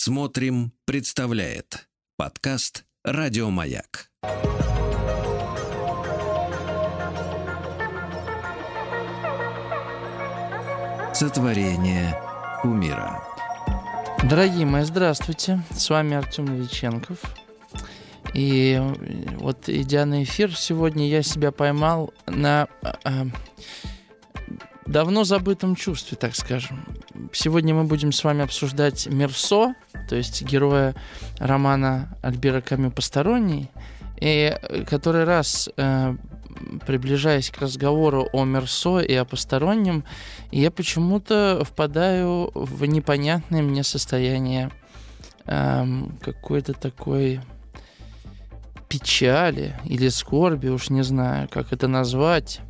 Смотрим, представляет подкаст Радиомаяк. Сотворение умира. Дорогие мои, здравствуйте. С вами Артем Новиченков. И вот идя на эфир сегодня, я себя поймал на э, давно забытом чувстве, так скажем. Сегодня мы будем с вами обсуждать Мерсо, то есть героя романа Альбера Камю «Посторонний», и который раз, э, приближаясь к разговору о Мерсо и о постороннем, я почему-то впадаю в непонятное мне состояние э, какой-то такой печали или скорби, уж не знаю, как это назвать,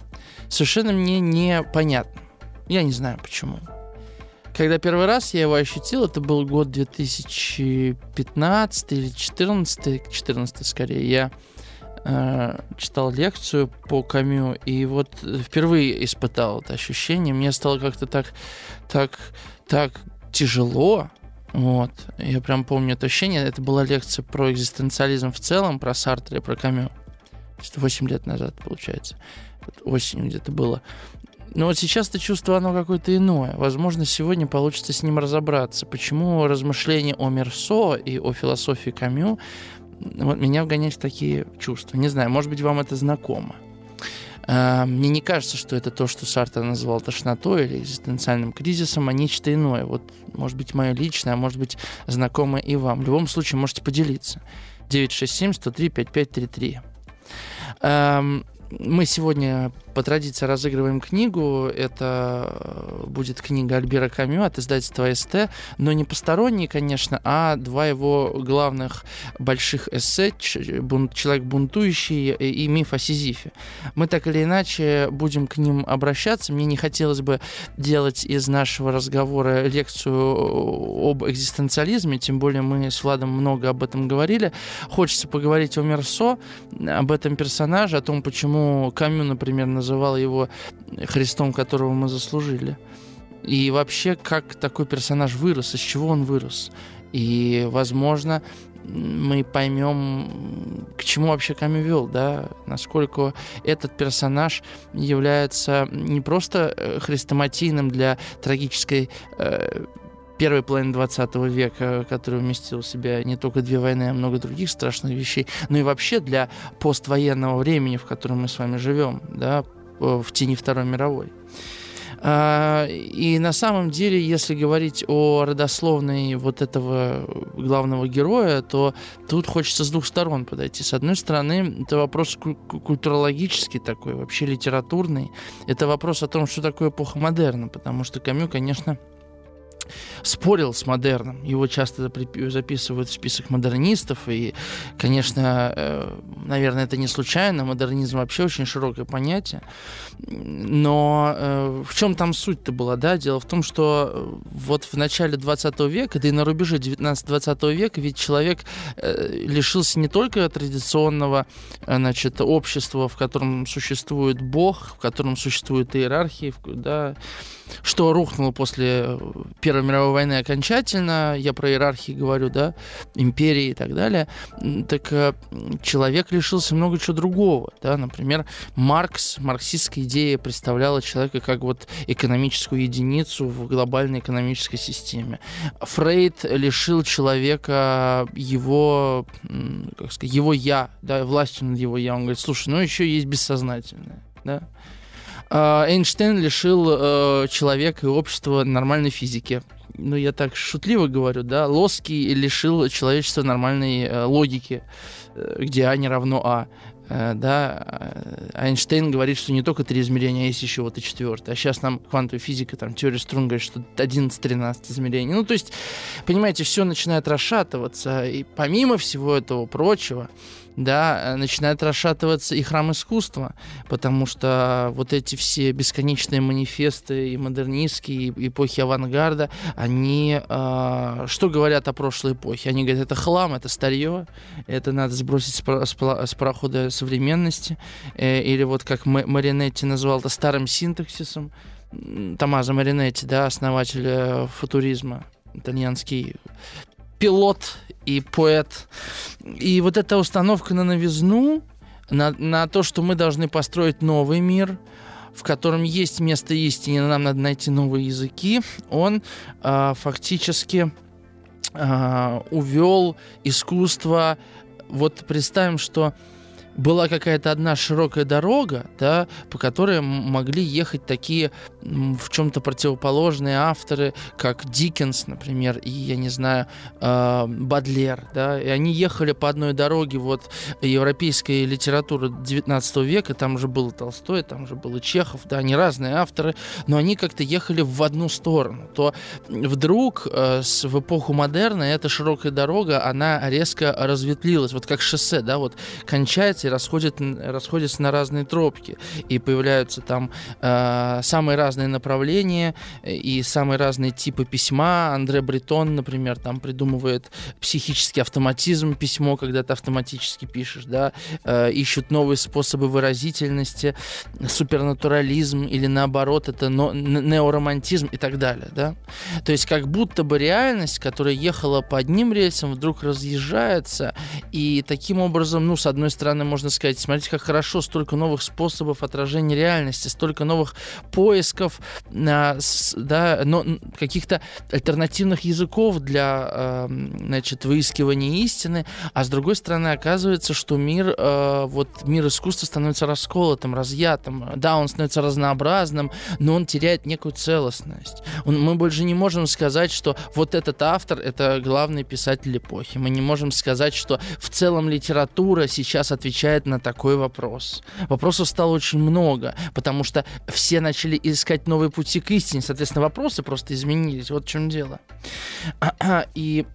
совершенно мне непонятно. Я не знаю почему. Когда первый раз я его ощутил, это был год 2015 или 2014, 14 скорее, я э, читал лекцию по Камю, и вот впервые испытал это ощущение. Мне стало как-то так, так, так тяжело, вот. Я прям помню это ощущение. Это была лекция про экзистенциализм в целом, про Сартра и про Камю. 8 лет назад, получается. Осенью где-то было. Но вот сейчас это чувство, оно какое-то иное. Возможно, сегодня получится с ним разобраться. Почему размышления о Мерсо и о философии Камю вот, меня вгоняют в такие чувства. Не знаю, может быть, вам это знакомо. А, мне не кажется, что это то, что Сартер называл тошнотой или экзистенциальным кризисом, а нечто иное. Вот, может быть, мое личное, а может быть, знакомое и вам. В любом случае, можете поделиться. 967 103 5533 мы сегодня по традиции разыгрываем книгу. Это э, будет книга Альбера Камю от издательства СТ, но не посторонний, конечно, а два его главных больших эссе «Человек бунтующий» и «Миф о Сизифе». Мы так или иначе будем к ним обращаться. Мне не хотелось бы делать из нашего разговора лекцию об экзистенциализме, тем более мы с Владом много об этом говорили. Хочется поговорить о Мерсо, об этом персонаже, о том, почему Камю, например, называл его Христом, которого мы заслужили. И вообще, как такой персонаж вырос, из чего он вырос. И, возможно, мы поймем, к чему вообще Камю вел, да, насколько этот персонаж является не просто э, хрестоматийным для трагической э, первой половины 20 века, который вместил в себя не только две войны, а много других страшных вещей, но и вообще для поствоенного времени, в котором мы с вами живем, да, в тени Второй мировой. А, и на самом деле, если говорить о родословной вот этого главного героя, то тут хочется с двух сторон подойти. С одной стороны, это вопрос культурологический такой, вообще литературный. Это вопрос о том, что такое эпоха модерна, потому что Камю, конечно, спорил с модерном. Его часто записывают в список модернистов. И, конечно, э, наверное, это не случайно. Модернизм вообще очень широкое понятие. Но э, в чем там суть-то была? Да? Дело в том, что э, вот в начале 20 века, да и на рубеже 19-20 века, ведь человек лишился не только традиционного значит, общества, в котором существует Бог, в котором существует иерархия, да, что рухнуло после Первой мировой войны окончательно, я про иерархии говорю, да, империи и так далее, так э, человек лишился много чего другого, да, например, Маркс, марксистская идея представляла человека как вот экономическую единицу в глобальной экономической системе. Фрейд лишил человека его, как сказать, его я, да, властью над его я. Он говорит, слушай, ну еще есть бессознательное, да. А, Эйнштейн лишил э, человека и общества нормальной физики. Ну, я так шутливо говорю, да. Лоский лишил человечества нормальной э, логики, э, где А не равно А. Да, а Эйнштейн говорит, что не только три измерения, а есть еще вот и четвертое. А сейчас нам квантовая физика, там, теория струн говорит, что 11-13 измерений. Ну, то есть, понимаете, все начинает расшатываться. И помимо всего этого прочего, да, э, начинает расшатываться и храм искусства, потому что вот эти все бесконечные манифесты и модернистские, и эпохи авангарда, они э, что говорят о прошлой эпохе? Они говорят, это хлам, это старье, это надо сбросить с, с, с парохода современности, э, или вот как Маринетти назвал это старым синтаксисом, Томазо Маринетти, да, основатель э, футуризма итальянский пилот и поэт. И вот эта установка на новизну, на, на то, что мы должны построить новый мир, в котором есть место истине, нам надо найти новые языки, он э, фактически э, увел искусство. Вот представим, что была какая-то одна широкая дорога, да, по которой могли ехать такие в чем-то противоположные авторы, как Диккенс, например, и, я не знаю, э, Бадлер, да, и они ехали по одной дороге вот европейской литературы 19 века, там же был Толстой, там же был Чехов, да, они разные авторы, но они как-то ехали в одну сторону, то вдруг э, с, в эпоху модерна эта широкая дорога, она резко разветвилась, вот как шоссе, да, вот кончается расходят, расходятся на разные тропки. И появляются там э, самые разные направления и самые разные типы письма. Андре Бретон, например, там придумывает психический автоматизм письмо, когда ты автоматически пишешь, да, э, ищут новые способы выразительности, супернатурализм или наоборот это но, неоромантизм и так далее, да. То есть как будто бы реальность, которая ехала по одним рельсам, вдруг разъезжается, и таким образом, ну, с одной стороны, можно можно сказать. Смотрите, как хорошо, столько новых способов отражения реальности, столько новых поисков, а, да, но каких-то альтернативных языков для, а, значит, выискивания истины. А с другой стороны, оказывается, что мир, а, вот мир искусства становится расколотым, разъятым. Да, он становится разнообразным, но он теряет некую целостность. Он, мы больше не можем сказать, что вот этот автор — это главный писатель эпохи. Мы не можем сказать, что в целом литература сейчас отвечает отвечает на такой вопрос. Вопросов стало очень много, потому что все начали искать новые пути к истине. Соответственно, вопросы просто изменились. Вот в чем дело. И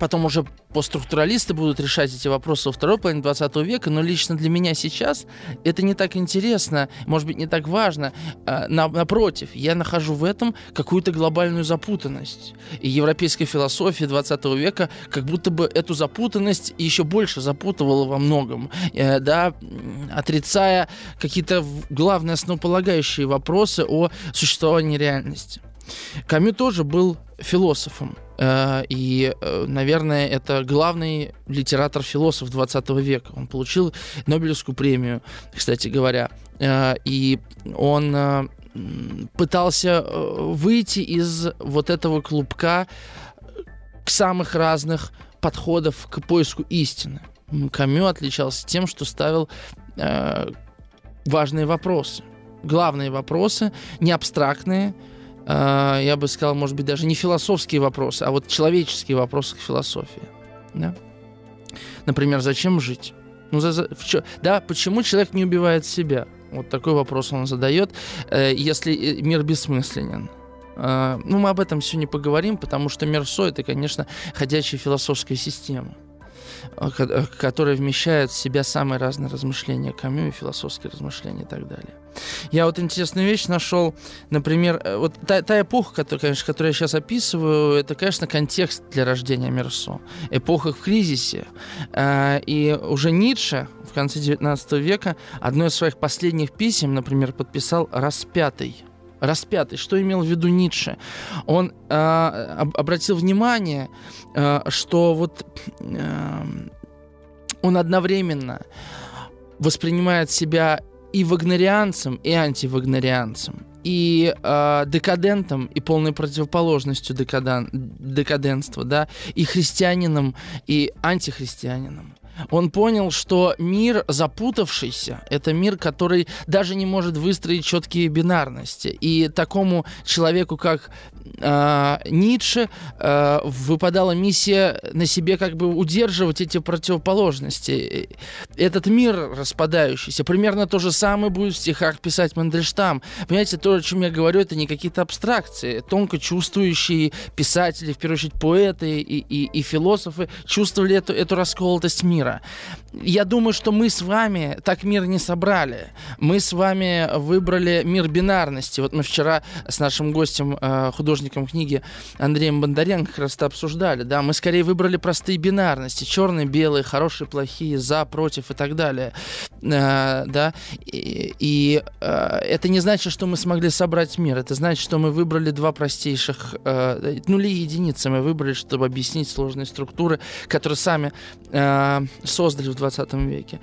Потом уже постструктуралисты будут решать эти вопросы во второй половине 20 века, но лично для меня сейчас это не так интересно, может быть, не так важно. А, напротив, я нахожу в этом какую-то глобальную запутанность. И европейская философия 20 века как будто бы эту запутанность еще больше запутывала во многом, э, да, отрицая какие-то главные основополагающие вопросы о существовании реальности. Камю тоже был философом. Э, и, э, наверное, это главный литератор-философ 20 века. Он получил Нобелевскую премию, кстати говоря. Э, и он пытался выйти из вот этого клубка к самых разных подходов к поиску истины. Камю отличался тем, что ставил важные вопросы. Главные вопросы, не абстрактные, а, я бы сказал, может быть, даже не философские вопросы, а вот человеческие вопросы к философии. Да? Например, зачем жить? Ну, за, за, в чё, да, почему человек не убивает себя? Вот такой вопрос он задает, э, если э, мир бессмысленен. Э, ну, мы об этом сегодня поговорим, потому что Мерсо — это, конечно, ходячая философская система. Э, э, которая вмещает в себя самые разные размышления Камю и философские размышления и так далее. Я вот интересную вещь нашел, например, э, вот та, та эпоха, которую, конечно, которую я сейчас описываю, это, конечно, контекст для рождения Мерсо. Эпоха в кризисе. И уже Ницше в конце XIX века одно из своих последних писем, например, подписал «Распятый» распятый. Что имел в виду Ницше? Он э, обратил внимание, э, что вот э, он одновременно воспринимает себя и вагнерианцем, и антивагнерианцем, и э, декадентом, и полной противоположностью декадан, декаденства, да, и христианином, и антихристианином. Он понял, что мир запутавшийся, это мир, который даже не может выстроить четкие бинарности. И такому человеку, как э, Ницше, э, выпадала миссия на себе как бы удерживать эти противоположности. Этот мир распадающийся. Примерно то же самое будет в стихах писать Мандельштам. Понимаете, то, о чем я говорю, это не какие-то абстракции. Тонко чувствующие писатели, в первую очередь поэты и, и, и философы, чувствовали эту, эту расколотость мира. Я думаю, что мы с вами так мир не собрали. Мы с вами выбрали мир бинарности. Вот мы вчера с нашим гостем, э, художником книги Андреем Бондаренко как раз это обсуждали, да, мы скорее выбрали простые бинарности, черные, белые, хорошие, плохие, за, против и так далее, э, да, и, и э, это не значит, что мы смогли собрать мир, это значит, что мы выбрали два простейших, нули и единицы. Мы выбрали, чтобы объяснить сложные структуры, которые сами создали в 20 веке.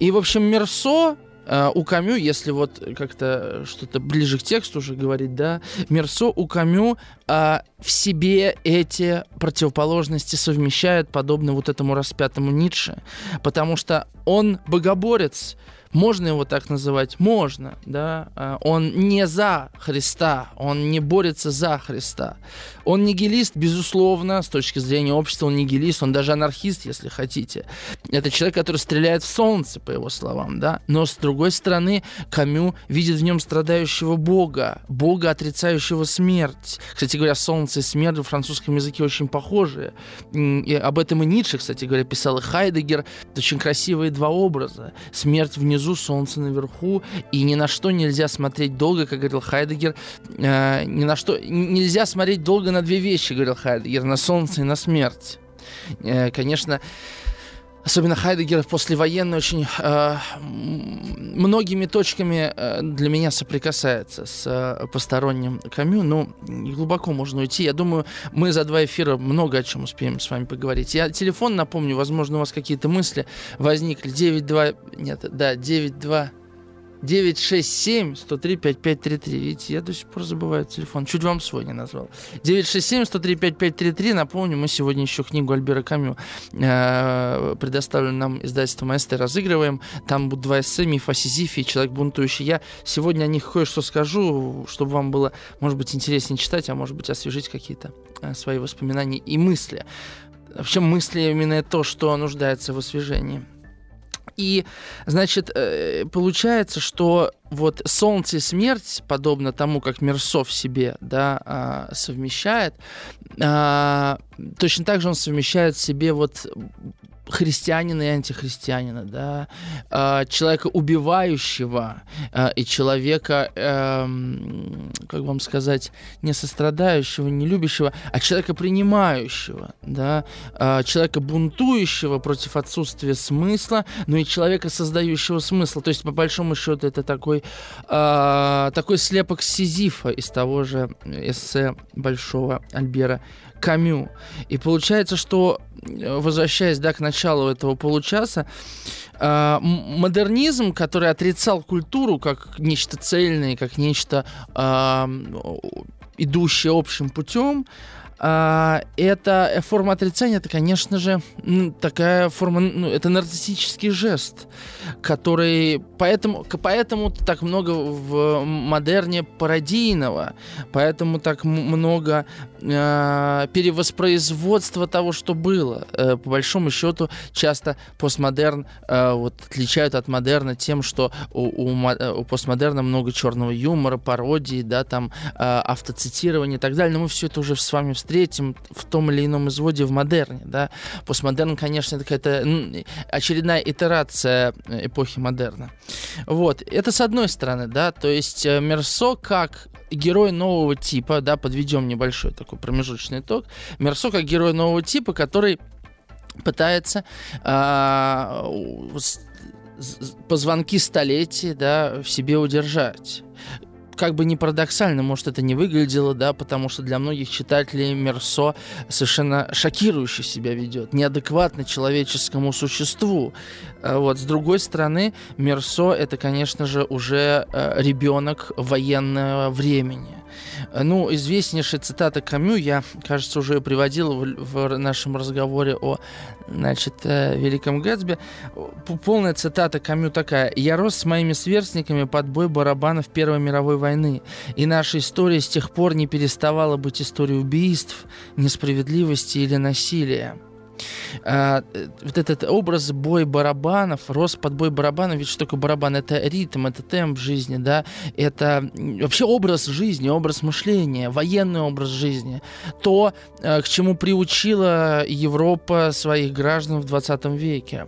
И, в общем, Мерсо Uh, у Камю, если вот как-то что-то ближе к тексту уже говорить, да, Мерсо у Камю uh, в себе эти противоположности совмещает, подобно вот этому распятому Ницше, потому что он богоборец, можно его так называть? Можно, да. А, он не за Христа, он не борется за Христа. Он нигилист, безусловно, с точки зрения общества он нигилист, он даже анархист, если хотите. Это человек, который стреляет в солнце, по его словам, да. Но, с другой стороны, Камю видит в нем страдающего Бога, Бога, отрицающего смерть. Кстати говоря, солнце и смерть в французском языке очень похожие. И об этом и Ницше, кстати говоря, писал и Хайдегер. Это очень красивые два образа. Смерть внизу, солнце наверху, и ни на что нельзя смотреть долго, как говорил Хайдегер, э, ни на что нельзя смотреть долго на две вещи, говорил Хайдегер, на солнце и на смерть. Э, конечно, особенно Хайдегер послевоенный очень э, многими точками э, для меня соприкасается с э, посторонним Камю. Ну, глубоко можно уйти. Я думаю, мы за два эфира много о чем успеем с вами поговорить. Я телефон напомню, возможно, у вас какие-то мысли возникли. 9-2... Нет, да, 9-2... 967 103 5533. Видите, я до сих пор забываю телефон. Чуть вам свой не назвал. 967 103 5533. Напомню, мы сегодня еще книгу Альбера Камю э, предоставленную нам издательством АСТ разыгрываем. Там будут два эссе «Миф о Сизифе» и «Человек бунтующий». Я сегодня о них кое-что скажу, чтобы вам было, может быть, интереснее читать, а может быть, освежить какие-то э, свои воспоминания и мысли. Вообще мысли именно то, что нуждается в освежении. И, значит, э, получается, что вот солнце и смерть, подобно тому, как Мерсо в себе да, а, совмещает, а, точно так же он совмещает в себе вот христианина и антихристианина, да, э, человека убивающего э, и человека, э, как вам сказать, не сострадающего, не любящего, а человека принимающего, да, э, человека бунтующего против отсутствия смысла, но и человека создающего смысл. То есть, по большому счету, это такой, э, такой слепок Сизифа из того же эссе большого Альбера Камю. И получается, что, э, возвращаясь да, к началу этого получаса, э, модернизм, который отрицал культуру как нечто цельное, как нечто э, идущее общим путем, а, это форма отрицания, это, конечно же, такая форма, ну, это нарциссический жест, который, поэтому, поэтому так много в модерне пародийного, поэтому так много э, перевоспроизводства того, что было. Э, по большому счету, часто постмодерн э, вот, отличают от модерна тем, что у, у, у постмодерна много черного юмора, пародии, да, там э, автоцитирования и так далее, но мы все это уже с вами встретим в том или ином изводе в модерне. Да? Постмодерн, конечно, это какая-то очередная итерация эпохи модерна. Вот. Это с одной стороны, да, то есть э, Мерсо как герой нового типа, да, подведем небольшой такой промежуточный итог. Мерсо как герой нового типа, который пытается э, позвонки столетий да, в себе удержать как бы не парадоксально, может, это не выглядело, да, потому что для многих читателей Мерсо совершенно шокирующе себя ведет, неадекватно человеческому существу. А вот, с другой стороны, Мерсо это, конечно же, уже э, ребенок военного времени. Ну, известнейшая цитата Камю, я, кажется, уже приводил в, в нашем разговоре о значит, э, Великом Гэтсби. Полная цитата Камю такая. «Я рос с моими сверстниками под бой барабанов Первой мировой войны, и наша история с тех пор не переставала быть историей убийств, несправедливости или насилия». А, э, вот этот образ бой барабанов, рост под бой барабанов, ведь что такое барабан? Это ритм, это темп жизни, да, это вообще образ жизни, образ мышления, военный образ жизни. То, э, к чему приучила Европа своих граждан в 20 веке.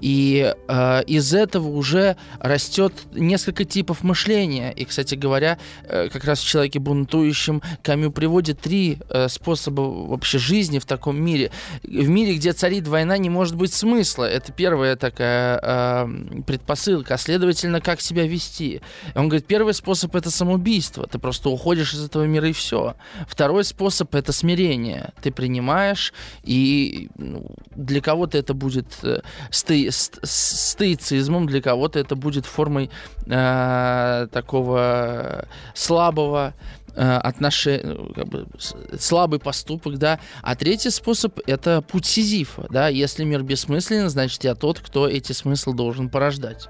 И э, из этого уже растет несколько типов мышления. И, кстати говоря, как раз в «Человеке бунтующем» Камю приводит три способа вообще жизни в таком мире. В мире, где царит война, не может быть смысла. Это первая такая э, предпосылка. А следовательно, как себя вести? Он говорит, первый способ это самоубийство. Ты просто уходишь из этого мира и все. Второй способ это смирение. Ты принимаешь, и ну, для кого-то это будет э, сты, стоицизмом, для кого-то это будет формой э, такого слабого Э, отношение, ну, как бы, слабый поступок, да. А третий способ — это путь Сизифа, да. Если мир бессмысленен, значит, я тот, кто эти смыслы должен порождать.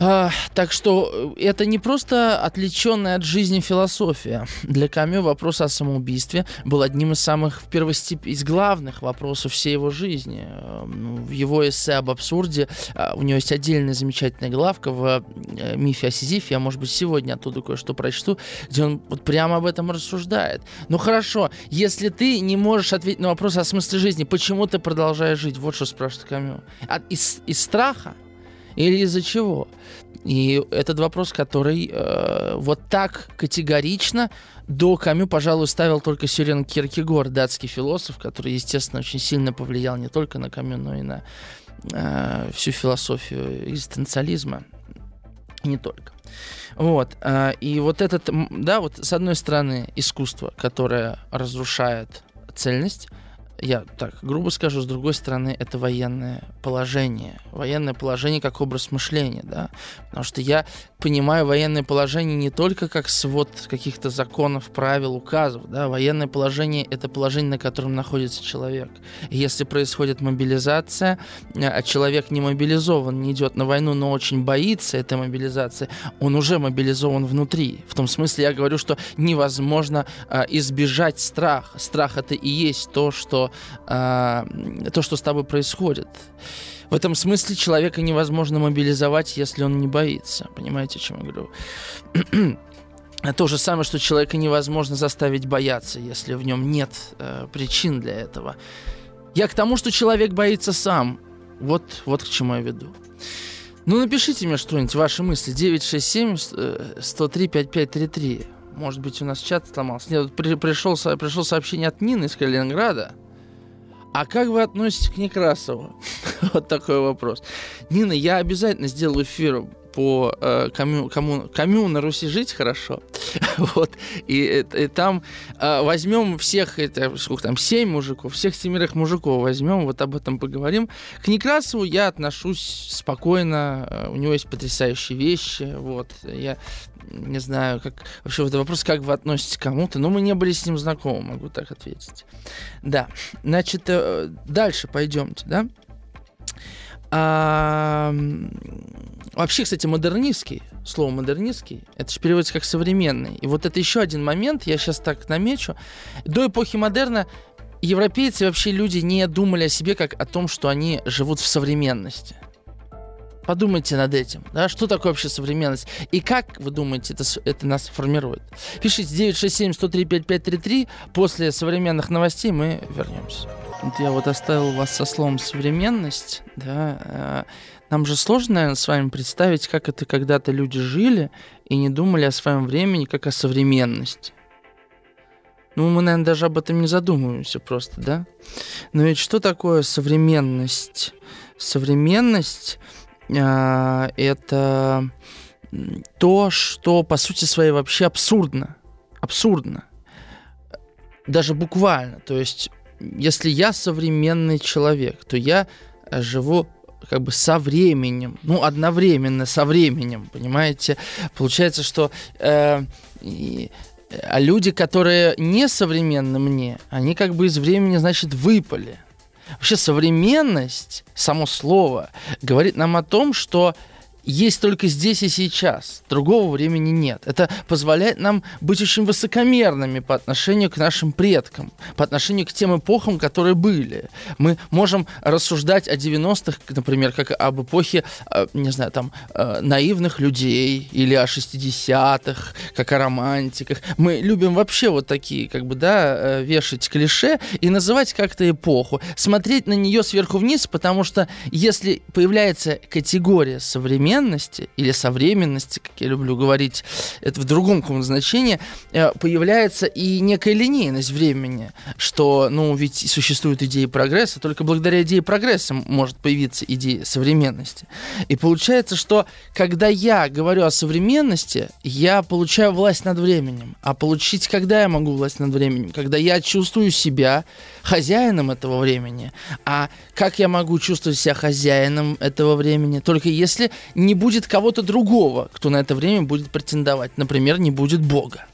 А, так что э, это не просто отвлеченная от жизни философия. Для Камю вопрос о самоубийстве был одним из самых первостеп... из главных вопросов всей его жизни. Эм, в его эссе об абсурде а, у него есть отдельная замечательная главка в э, мифе о Сизифе. Я, может быть, сегодня оттуда кое-что прочту, где он вот прямо об этом рассуждает. Ну хорошо, если ты не можешь ответить на вопрос о смысле жизни, почему ты продолжаешь жить? Вот что спрашивает Камю. От, из, из страха? Или из-за чего? И этот вопрос, который э, вот так категорично до Камю, пожалуй, ставил только Сюрен Киркегор, датский философ, который, естественно, очень сильно повлиял не только на Камю, но и на э, всю философию экзистенциализма. Не только. Вот. Э, и вот этот, да, вот с одной стороны, искусство, которое разрушает цельность, я так грубо скажу, с другой стороны, это военное положение. Военное положение как образ мышления, да. Потому что я понимаю военное положение не только как свод каких-то законов, правил, указов, да. Военное положение — это положение, на котором находится человек. И если происходит мобилизация, а человек не мобилизован, не идет на войну, но очень боится этой мобилизации, он уже мобилизован внутри. В том смысле я говорю, что невозможно а, избежать страха. Страх — это и есть то, что э, то, что с тобой происходит. В этом смысле человека невозможно мобилизовать, если он не боится. Понимаете, о чем я говорю? То же самое, что человека невозможно заставить бояться, если в нем нет э, причин для этого. Я к тому, что человек боится сам. Вот, вот к чему я веду. Ну, напишите мне что-нибудь, ваши мысли. 967 103 5533. Может быть, у нас чат сломался. Нет, при, пришел, пришел сообщение от Нины из Калининграда. А как вы относитесь к Некрасову? вот такой вопрос. Нина, я обязательно сделаю эфир по э, кому, кому, кому на Руси жить хорошо. вот. И, и, и там э, возьмем всех, это, сколько там, семь мужиков, всех семерых мужиков возьмем, вот об этом поговорим. К Некрасову я отношусь спокойно, э, у него есть потрясающие вещи, вот. Я не знаю, как вообще вот вопрос, как вы относитесь к кому-то, но мы не были с ним знакомы, могу так ответить. Да, значит, э, дальше пойдемте, да. А, вообще, кстати, модернистский, слово модернистский, это же переводится как современный. И вот это еще один момент, я сейчас так намечу. До эпохи модерна европейцы вообще люди не думали о себе как о том, что они живут в современности. Подумайте над этим. Да? Что такое вообще современность? И как, вы думаете, это, это нас формирует? Пишите 967-103-5533. После современных новостей мы вернемся. Вот я вот оставил вас со словом «современность». Да? А, нам же сложно, наверное, с вами представить, как это когда-то люди жили и не думали о своем времени как о современности. Ну, мы, наверное, даже об этом не задумываемся просто, да? Но ведь что такое современность? Современность это то, что по сути своей вообще абсурдно. Абсурдно. Даже буквально. То есть, если я современный человек, то я живу как бы со временем, ну, одновременно со временем, понимаете? Получается, что э, и, а люди, которые не современны мне, они как бы из времени, значит, выпали. Вообще современность, само слово, говорит нам о том, что есть только здесь и сейчас. Другого времени нет. Это позволяет нам быть очень высокомерными по отношению к нашим предкам, по отношению к тем эпохам, которые были. Мы можем рассуждать о 90-х, например, как об эпохе, э, не знаю, там, э, наивных людей, или о 60-х, как о романтиках. Мы любим вообще вот такие, как бы, да, э, вешать клише и называть как-то эпоху, смотреть на нее сверху вниз, потому что если появляется категория современности, современности или современности, как я люблю говорить, это в другом каком значении, э, появляется и некая линейность времени, что, ну, ведь существует идея прогресса, только благодаря идее прогресса может появиться идея современности. И получается, что когда я говорю о современности, я получаю власть над временем. А получить, когда я могу власть над временем? Когда я чувствую себя хозяином этого времени. А как я могу чувствовать себя хозяином этого времени? Только если не будет кого-то другого, кто на это время будет претендовать. Например, не будет Бога.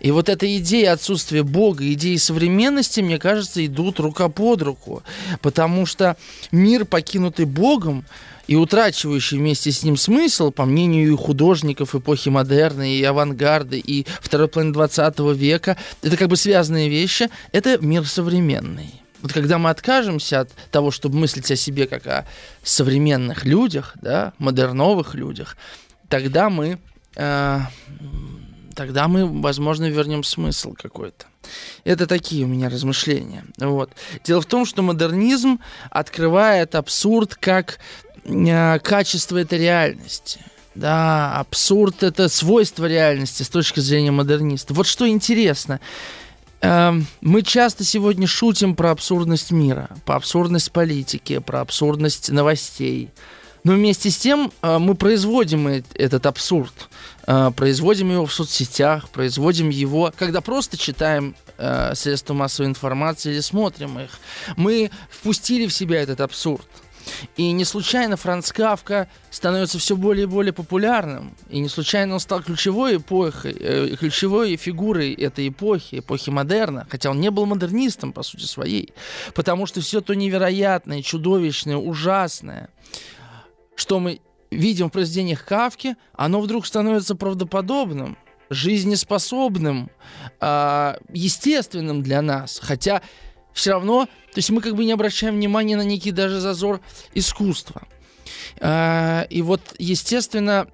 И вот эта идея отсутствия Бога, идеи современности, мне кажется, идут рука под руку. Потому что мир, покинутый Богом, и утрачивающий вместе с ним смысл, по мнению и художников эпохи модерна, и авангарда, и второй половины 20 века, это как бы связанные вещи, это мир современный. Вот когда мы откажемся от того, чтобы мыслить о себе как о современных людях, да, модерновых людях, тогда мы, э, тогда мы, возможно, вернем смысл какой-то. Это такие у меня размышления. Вот. Дело в том, что модернизм открывает абсурд как э, качество этой реальности. Да, абсурд это свойство реальности с точки зрения модерниста. Вот что интересно. Эм, мы часто сегодня шутим про абсурдность мира, про абсурдность политики, про абсурдность новостей. Но вместе с тем э, мы производим этот абсурд. Э, производим его в соцсетях, производим его, когда просто читаем э, средства массовой информации или смотрим их. Мы впустили в себя этот абсурд. И не случайно Франц Кавка становится все более и более популярным. И не случайно он стал ключевой эпохой, э, ключевой фигурой этой эпохи, эпохи модерна. Хотя он не был модернистом, по сути своей. Потому что все то невероятное, чудовищное, ужасное, что мы видим в произведениях Кавки, оно вдруг становится правдоподобным жизнеспособным, э, естественным для нас. Хотя все равно, то есть мы как бы не обращаем внимания на некий даже зазор искусства. А, и вот, естественно,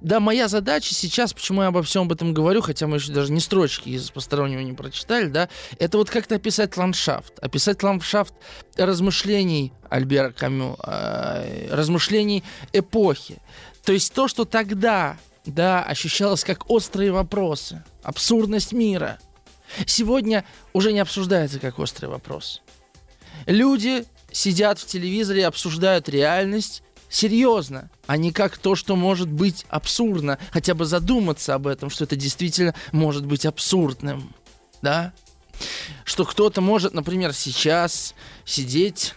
да, моя задача сейчас, почему я обо всем об этом говорю, хотя мы еще даже ни строчки из постороннего не прочитали, да, это вот как-то описать ландшафт. Описать ландшафт размышлений Альбера Камю, а, размышлений эпохи. То есть то, что тогда, да, ощущалось как острые вопросы, абсурдность мира – Сегодня уже не обсуждается как острый вопрос. Люди сидят в телевизоре и обсуждают реальность серьезно, а не как то, что может быть абсурдно. Хотя бы задуматься об этом, что это действительно может быть абсурдным. Да? Что кто-то может, например, сейчас сидеть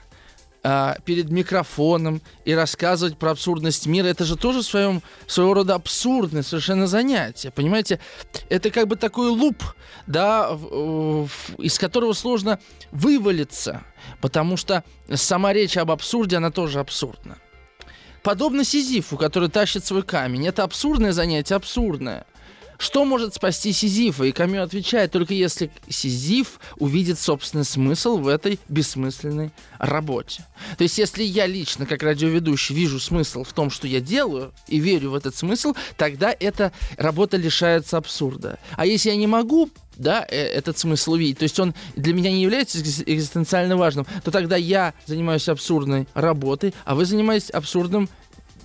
а, перед микрофоном и рассказывать про абсурдность мира, это же тоже в своем, своего рода абсурдное совершенно занятие. Понимаете, это как бы такой луп, да, в, в, из которого сложно вывалиться, потому что сама речь об абсурде, она тоже абсурдна. Подобно Сизифу, который тащит свой камень. Это абсурдное занятие, абсурдное. Что может спасти Сизифа? И Камю отвечает, только если Сизиф увидит собственный смысл в этой бессмысленной работе. То есть, если я лично, как радиоведущий, вижу смысл в том, что я делаю, и верю в этот смысл, тогда эта работа лишается абсурда. А если я не могу да, э, этот смысл увидеть, то есть он для меня не является экзистенциально важным, то тогда я занимаюсь абсурдной работой, а вы занимаетесь абсурдным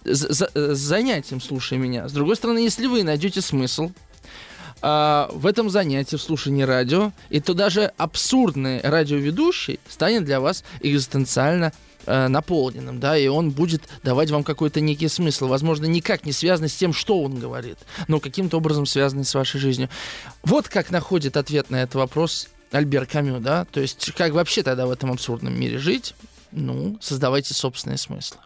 за, занятием, слушая меня. С другой стороны, если вы найдете смысл а, в этом занятии, в слушании радио, и то даже абсурдный радиоведущий станет для вас экзистенциально э, наполненным, да, и он будет давать вам какой-то некий смысл, возможно, никак не связанный с тем, что он говорит, но каким-то образом связанный с вашей жизнью. Вот как находит ответ на этот вопрос Альбер Камю, да, то есть как вообще тогда в этом абсурдном мире жить? Ну, создавайте собственные смыслы.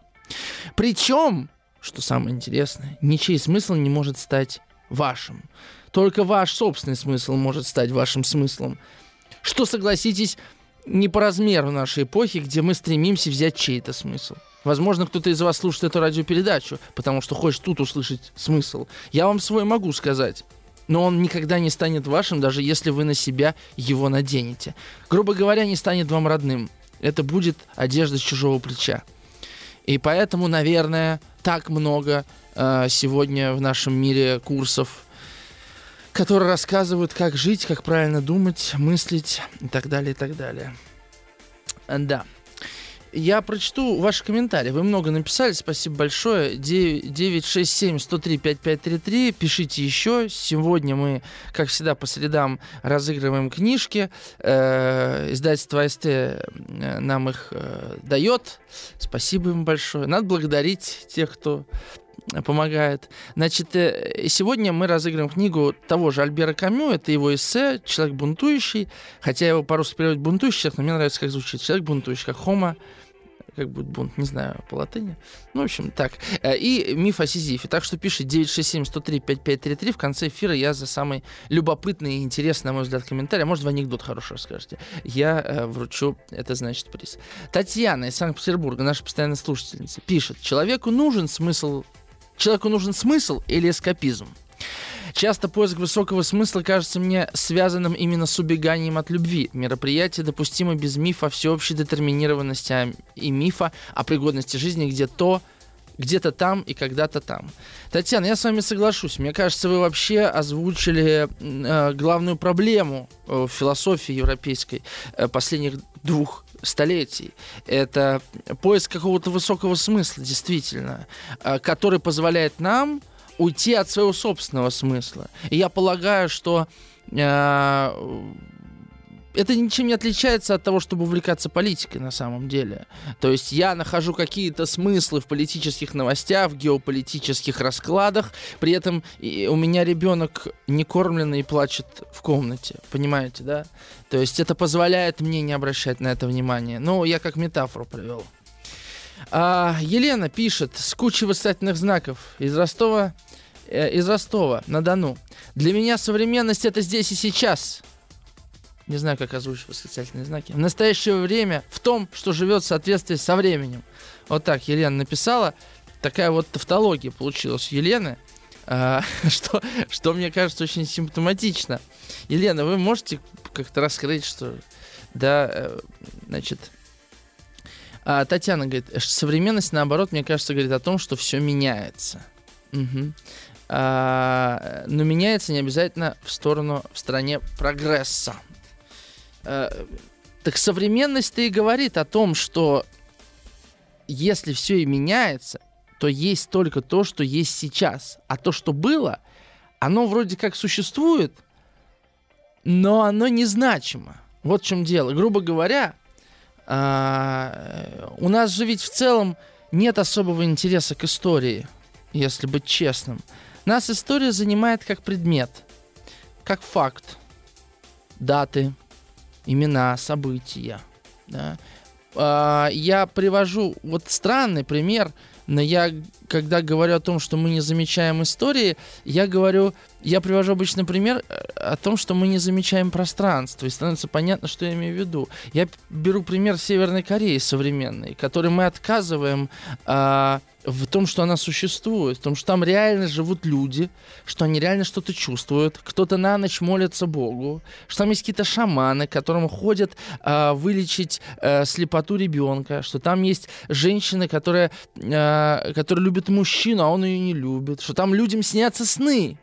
Причем, что самое интересное, ничей смысл не может стать вашим. Только ваш собственный смысл может стать вашим смыслом. Что, согласитесь, не по размеру нашей эпохи, где мы стремимся взять чей-то смысл. Возможно, кто-то из вас слушает эту радиопередачу, потому что хочет тут услышать смысл. Я вам свой могу сказать. Но он никогда не станет вашим, даже если вы на себя его наденете. Грубо говоря, не станет вам родным. Это будет одежда с чужого плеча. И поэтому, наверное, так много э, сегодня в нашем мире курсов, которые рассказывают, как жить, как правильно думать, мыслить и так далее, и так далее. Да. Я прочту ваши комментарии. Вы много написали, спасибо большое. 967-103-5533. Пишите еще. Сегодня мы, как всегда, по средам разыгрываем книжки. Э, издательство СТ э, нам их э, дает. Спасибо им большое. Надо благодарить тех, кто помогает. Значит, сегодня мы разыграем книгу того же Альбера Камю, это его эссе «Человек бунтующий», хотя его по-русски переводить «бунтующий», но мне нравится, как звучит «Человек бунтующий», как «Homo как будет бунт, не знаю, по латыни. Ну, в общем, так. Э, и миф о Сизифе. Так что пиши 967-103-5533. В конце эфира я за самый любопытный и интересный, на мой взгляд, комментарий, а может, в анекдот хороший расскажете, я э, вручу, это значит, приз. Татьяна из Санкт-Петербурга, наша постоянная слушательница, пишет, человеку нужен смысл, человеку нужен смысл или эскапизм? Часто поиск высокого смысла кажется мне связанным именно с убеганием от любви. Мероприятие допустимо без мифа всеобщей детерминированности а, и мифа о пригодности жизни, где то где-то там и когда-то там. Татьяна, я с вами соглашусь. Мне кажется, вы вообще озвучили э, главную проблему э, философии европейской э, последних двух столетий. Это поиск какого-то высокого смысла, действительно, э, который позволяет нам уйти от своего собственного смысла. И я полагаю, что э, это ничем не отличается от того, чтобы увлекаться политикой на самом деле. То есть я нахожу какие-то смыслы в политических новостях, в геополитических раскладах, при этом у меня ребенок не кормленный и плачет в комнате, понимаете, да? То есть это позволяет мне не обращать на это внимания. Ну, я как метафору привел. А, Елена пишет с кучей восклицательных знаков из Ростова Э, из Ростова на Дону. Для меня современность это здесь и сейчас. Не знаю, как озвучить восклицательные знаки. В настоящее время в том, что живет в соответствии со временем. Вот так Елена написала. Такая вот тавтология получилась у Елены. А, что, что мне кажется очень симптоматично. Елена, вы можете как-то раскрыть, что... Да, э, значит... А, Татьяна говорит, современность, наоборот, мне кажется, говорит о том, что все меняется. Угу. А, но меняется не обязательно в сторону, в стороне прогресса. А, так современность-то и говорит о том, что если все и меняется, то есть только то, что есть сейчас. А то, что было, оно вроде как существует, но оно незначимо. Вот в чем дело. Грубо говоря, а, у нас же ведь в целом нет особого интереса к истории, если быть честным. Нас история занимает как предмет, как факт, даты, имена, события. Да? А, я привожу вот странный пример, но я, когда говорю о том, что мы не замечаем истории, я говорю, я привожу обычный пример э, о том, что мы не замечаем пространство, и становится понятно, что я имею в виду. Я беру пример Северной Кореи современной, который мы отказываем а, в том, что она существует, в том, что там реально живут люди, что они реально что-то чувствуют, кто-то на ночь молится Богу, что там есть какие-то шаманы, к которым ходят э, вылечить э, слепоту ребенка, что там есть женщины, которые, э, которые любят мужчину, а он ее не любит, что там людям снятся сны,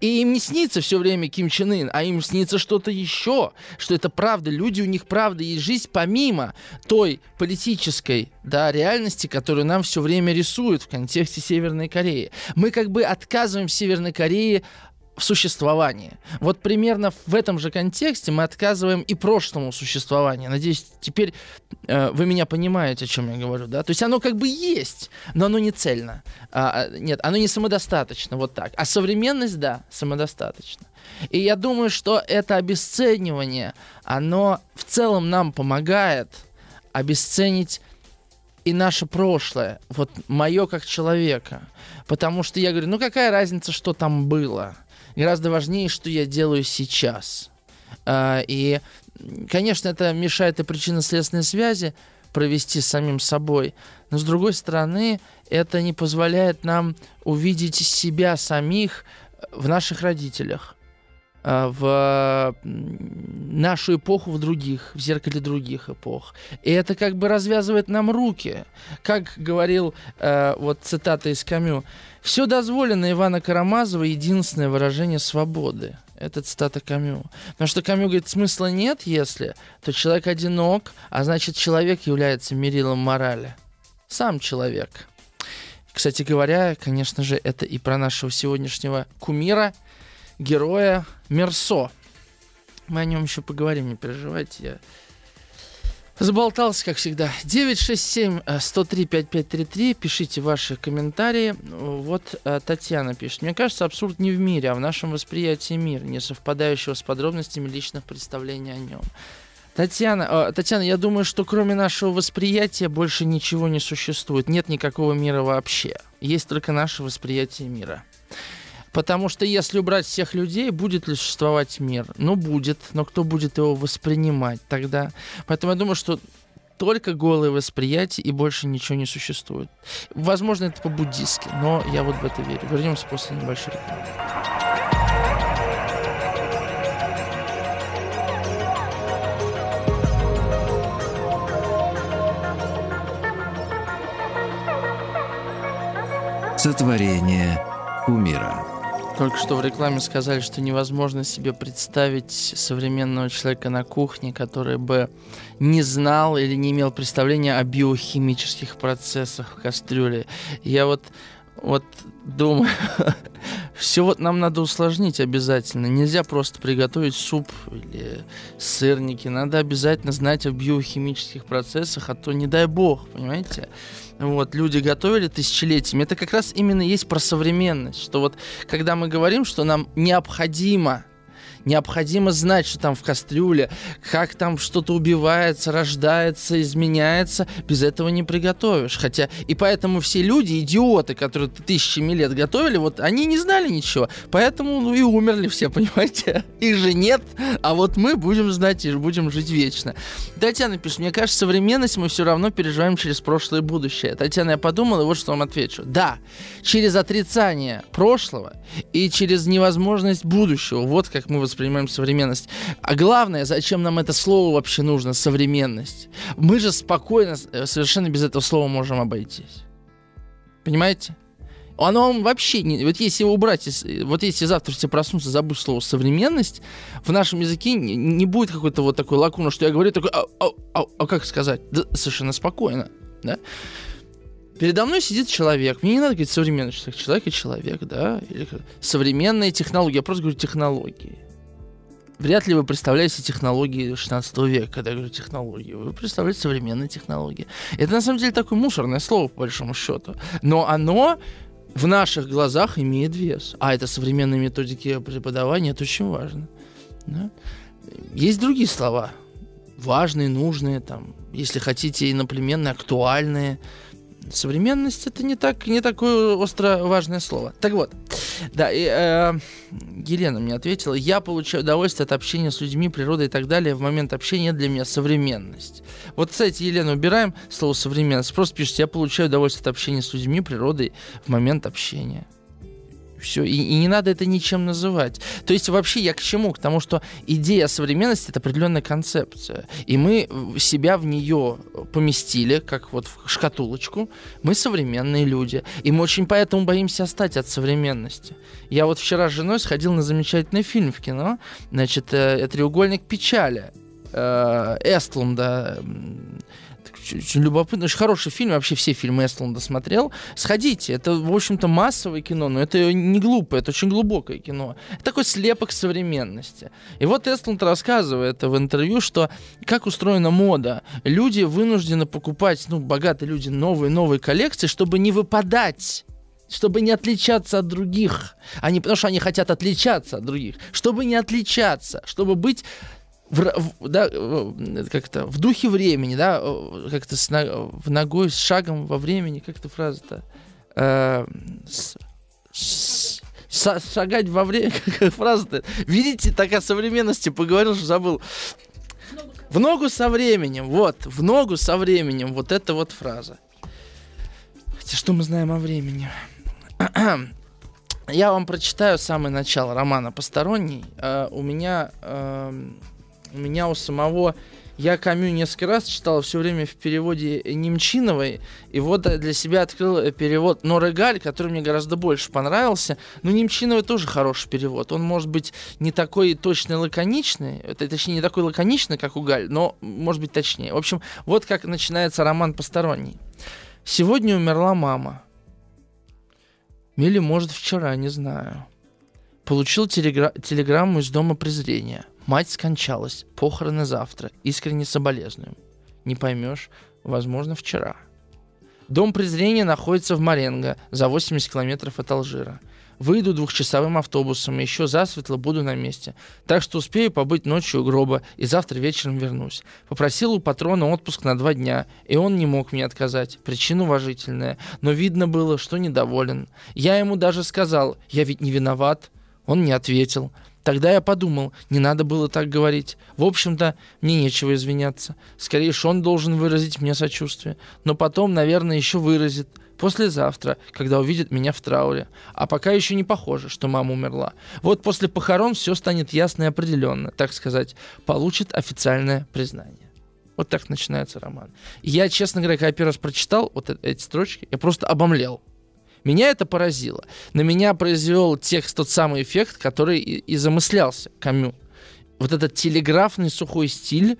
и им не снится все время Ким Чен Ын, а им снится что-то еще, что это правда. Люди, у них правда есть жизнь помимо той политической да, реальности, которую нам все время рисуют в контексте Северной Кореи. Мы как бы отказываем Северной Корее в существовании. Вот примерно в этом же контексте мы отказываем и прошлому существованию. Надеюсь, теперь э, вы меня понимаете, о чем я говорю, да? То есть оно как бы есть, но оно не цельно. А, а, нет, оно не самодостаточно, вот так. А современность, да, самодостаточно. И я думаю, что это обесценивание, оно в целом нам помогает обесценить и наше прошлое, вот мое как человека. Потому что я говорю, ну какая разница, что там было? Гораздо важнее, что я делаю сейчас. А, и, конечно, это мешает и причинно-следственной связи, провести с самим собой. Но с другой стороны, это не позволяет нам увидеть себя самих в наших родителях, в нашу эпоху в других, в зеркале других эпох. И это как бы развязывает нам руки. Как говорил э, вот цитата из Камю, «Все дозволено Ивана Карамазова единственное выражение свободы». Это цитата Камю. Потому что Камю говорит, смысла нет, если, то человек одинок, а значит человек является мерилом морали. Сам человек. Кстати говоря, конечно же, это и про нашего сегодняшнего кумира, героя Мерсо. Мы о нем еще поговорим, не переживайте. Я Заболтался, как всегда. 967-103-5533. Э, Пишите ваши комментарии. Вот э, Татьяна пишет. Мне кажется, абсурд не в мире, а в нашем восприятии мира, не совпадающего с подробностями личных представлений о нем. Татьяна, э, Татьяна, я думаю, что кроме нашего восприятия больше ничего не существует. Нет никакого мира вообще. Есть только наше восприятие мира. Потому что если убрать всех людей, будет ли существовать мир? Ну, будет. Но кто будет его воспринимать тогда? Поэтому я думаю, что только голое восприятие и больше ничего не существует. Возможно, это по-буддистски, но я вот в это верю. Вернемся после небольшой рекламы. Сотворение умира. Только что в рекламе сказали, что невозможно себе представить современного человека на кухне, который бы не знал или не имел представления о биохимических процессах в кастрюле. Я вот, вот думаю, все вот нам надо усложнить обязательно. Нельзя просто приготовить суп или сырники. Надо обязательно знать о биохимических процессах, а то не дай бог, понимаете? Вот, люди готовили тысячелетиями. Это как раз именно есть про современность, что вот когда мы говорим, что нам необходимо необходимо знать, что там в кастрюле, как там что-то убивается, рождается, изменяется. Без этого не приготовишь. Хотя и поэтому все люди, идиоты, которые тысячами лет готовили, вот они не знали ничего. Поэтому ну, и умерли все, понимаете? Их же нет, а вот мы будем знать и будем жить вечно. Татьяна пишет, мне кажется, современность мы все равно переживаем через прошлое и будущее. Татьяна, я подумала, вот что вам отвечу. Да, через отрицание прошлого и через невозможность будущего. Вот как мы воспринимаем современность. А главное, зачем нам это слово вообще нужно, современность? Мы же спокойно, э, совершенно без этого слова можем обойтись. Понимаете? Оно вообще не... Вот если его убрать, вот если завтра все проснутся, забудь слово «современность», в нашем языке не, не будет какой-то вот такой лакуна, что я говорю такой, а, а, а, а как сказать? Да, совершенно спокойно, да? Передо мной сидит человек. Мне не надо говорить современный человек. Человек и человек, да? Или современные технологии. Я просто говорю технологии. Вряд ли вы представляете технологии 16 века, когда я говорю технологии. Вы представляете современные технологии. Это на самом деле такое мусорное слово, по большому счету. Но оно в наших глазах имеет вес. А это современные методики преподавания, это очень важно. Да? Есть другие слова. Важные, нужные, там, если хотите, иноплеменные, актуальные. Современность это не так не такое остро важное слово. Так вот, да, и, э, Елена мне ответила, я получаю удовольствие от общения с людьми, природой и так далее. В момент общения для меня современность. Вот, кстати, Елена, убираем слово современность. Просто пишите, я получаю удовольствие от общения с людьми, природой в момент общения. Все. И, и не надо это ничем называть. То есть вообще я к чему? К тому, что идея современности это определенная концепция. И мы себя в нее поместили, как вот в шкатулочку. Мы современные люди. И мы очень поэтому боимся остать от современности. Я вот вчера с женой сходил на замечательный фильм в кино. Значит, э, «Треугольник печали». Э, Эстлунда очень любопытно, очень хороший фильм, вообще все фильмы Эстланда смотрел. Сходите, это, в общем-то, массовое кино, но это не глупое, это очень глубокое кино. Это такой слепок современности. И вот Эстланд рассказывает в интервью, что как устроена мода. Люди вынуждены покупать, ну, богатые люди, новые-новые коллекции, чтобы не выпадать чтобы не отличаться от других. Они, потому что они хотят отличаться от других. Чтобы не отличаться, чтобы быть в, в, да, как-то в духе времени, да, как-то с, в ногой, с шагом во времени, как то фраза-то? Э, с, с, шагать во время, как фраза-то? Видите, так о современности поговорил, что забыл. В ногу со временем, вот, в ногу со временем, вот эта вот фраза. Хотя что мы знаем о времени? Я вам прочитаю самое начало романа «Посторонний». Uh, у меня, uh, у меня у самого я Камю несколько раз читал все время в переводе Немчиновой, и вот для себя открыл э, перевод Норегаль, который мне гораздо больше понравился. Но Немчиновой тоже хороший перевод. Он может быть не такой точный лаконичный, это, точнее не такой лаконичный, как у Галь, но может быть точнее. В общем, вот как начинается роман «Посторонний». Сегодня умерла мама. Или, может, вчера, не знаю. Получил телегра- телеграмму из дома презрения. Мать скончалась. Похороны завтра. Искренне соболезную. Не поймешь. Возможно, вчера. Дом презрения находится в Маренго, за 80 километров от Алжира. Выйду двухчасовым автобусом, и еще засветло буду на месте. Так что успею побыть ночью у гроба, и завтра вечером вернусь. Попросил у патрона отпуск на два дня, и он не мог мне отказать. Причина уважительная, но видно было, что недоволен. Я ему даже сказал, я ведь не виноват. Он не ответил. Тогда я подумал, не надо было так говорить. В общем-то, мне нечего извиняться. Скорее, он должен выразить мне сочувствие. Но потом, наверное, еще выразит. Послезавтра, когда увидит меня в трауре. А пока еще не похоже, что мама умерла. Вот после похорон все станет ясно и определенно, так сказать, получит официальное признание. Вот так начинается роман. я, честно говоря, когда первый раз прочитал вот эти строчки, я просто обомлел. Меня это поразило. На меня произвел текст тот самый эффект, который и, и замыслялся Камю. Вот этот телеграфный сухой стиль,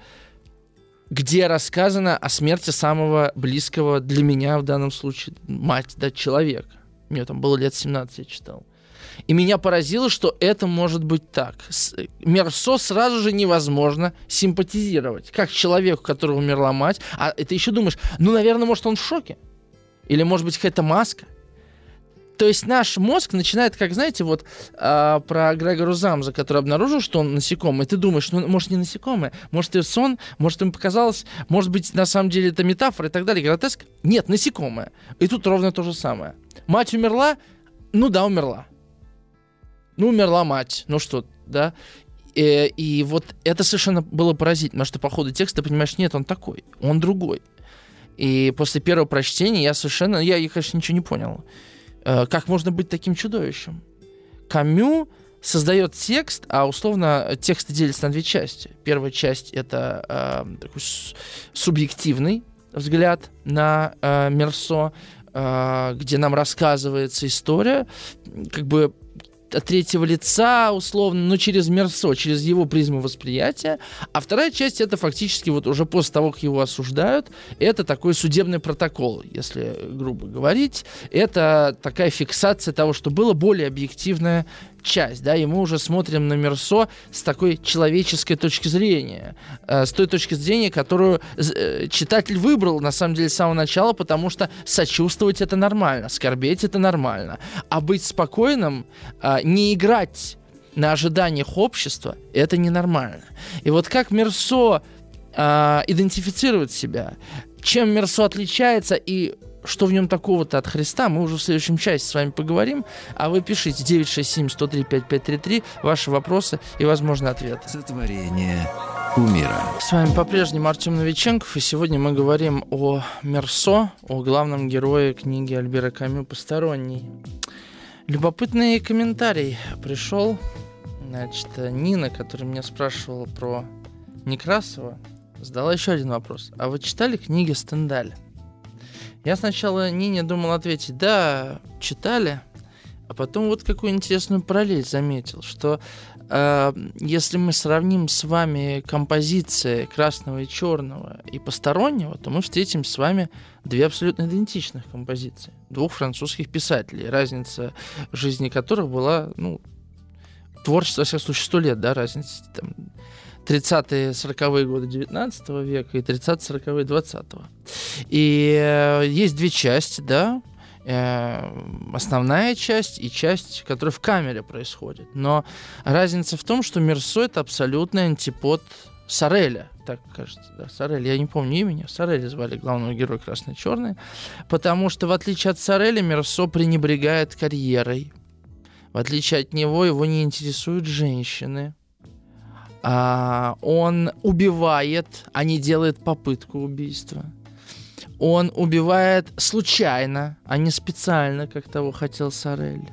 где рассказано о смерти самого близкого для меня в данном случае мать, да, человека. Мне там было лет 17, я читал. И меня поразило, что это может быть так. С, Мерсо сразу же невозможно симпатизировать. Как человек, у которого умерла мать. А ты еще думаешь, ну, наверное, может, он в шоке. Или, может быть, какая-то маска. То есть наш мозг начинает, как знаете, вот э, про Грегору Замза, который обнаружил, что он насекомый. Ты думаешь, ну, может, не насекомое, может, это сон, может, им показалось, может быть, на самом деле это метафора и так далее, гротеск. Нет, насекомое. И тут ровно то же самое. Мать умерла? Ну да, умерла. Ну, умерла мать. Ну что, да? И, э, и вот это совершенно было поразительно, потому что по ходу текста понимаешь, нет, он такой, он другой. И после первого прочтения я совершенно, я, я конечно, ничего не понял. Э, как можно быть таким чудовищем? Камю создает текст, а условно текст делится на две части. Первая часть это э, такой субъективный взгляд на э, Мерсо, э, где нам рассказывается история, как бы от третьего лица, условно, но через Мерсо, через его призму восприятия. А вторая часть это фактически вот уже после того, как его осуждают, это такой судебный протокол, если грубо говорить. Это такая фиксация того, что было более объективное часть, да, и мы уже смотрим на Мерсо с такой человеческой точки зрения, э, с той точки зрения, которую э, читатель выбрал, на самом деле, с самого начала, потому что сочувствовать это нормально, скорбеть это нормально, а быть спокойным, э, не играть на ожиданиях общества, это ненормально. И вот как Мерсо идентифицирует себя, чем Мерсо отличается и что в нем такого-то от Христа, мы уже в следующем части с вами поговорим. А вы пишите 967-103-5533 ваши вопросы и возможные ответы. Сотворение умира. С вами по-прежнему Артем Новиченков, и сегодня мы говорим о Мерсо, о главном герое книги Альбера Камю «Посторонний». Любопытный комментарий пришел. Значит, Нина, которая меня спрашивала про Некрасова, задала еще один вопрос. А вы читали книги Стендаля? Я сначала Нине думал ответить, да, читали, а потом вот какую интересную параллель заметил, что э, если мы сравним с вами композиции красного и черного и постороннего, то мы встретим с вами две абсолютно идентичных композиции двух французских писателей, разница жизни которых была, ну, творчество, во всяком случае, сто лет, да, разница там, 30-е, 40-е годы 19 века и 30-40-е 20-го. И э, есть две части, да, э, основная часть и часть, которая в камере происходит. Но разница в том, что Мерсо это абсолютный антипод Сареля, так кажется, да, Сорель, я не помню имени, Сареля звали главного героя Красный-Черный, потому что, в отличие от Сареля, Мерсо пренебрегает карьерой. В отличие от него, его не интересуют женщины, А, он убивает, а не делает попытку убийства. Он убивает случайно, а не специально, как того хотел Сорель.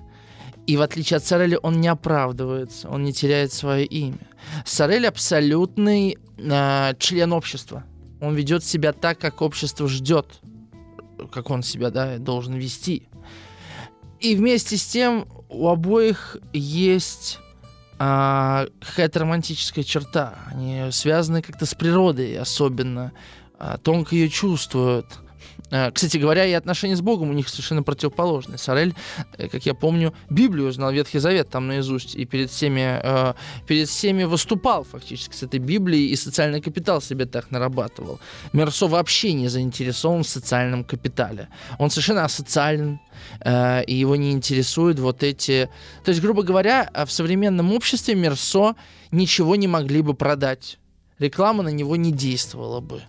И в отличие от Сорели, он не оправдывается, он не теряет свое имя. Сорель абсолютный э, член общества. Он ведет себя так, как общество ждет, как он себя да, должен вести. И вместе с тем у обоих есть а, какая-то романтическая черта. Они связаны как-то с природой особенно, а, тонко ее чувствуют. А, кстати говоря, и отношения с Богом у них совершенно противоположные. Сорель, э, как я помню, Библию знал, Ветхий Завет там наизусть, и перед всеми, э, перед всеми выступал фактически с этой Библией, и социальный капитал себе так нарабатывал. Мерсо вообще не заинтересован в социальном капитале. Он совершенно асоциален, э, и его не интересуют вот эти... То есть, грубо говоря, в современном обществе Мерсо ничего не могли бы продать. Реклама на него не действовала бы.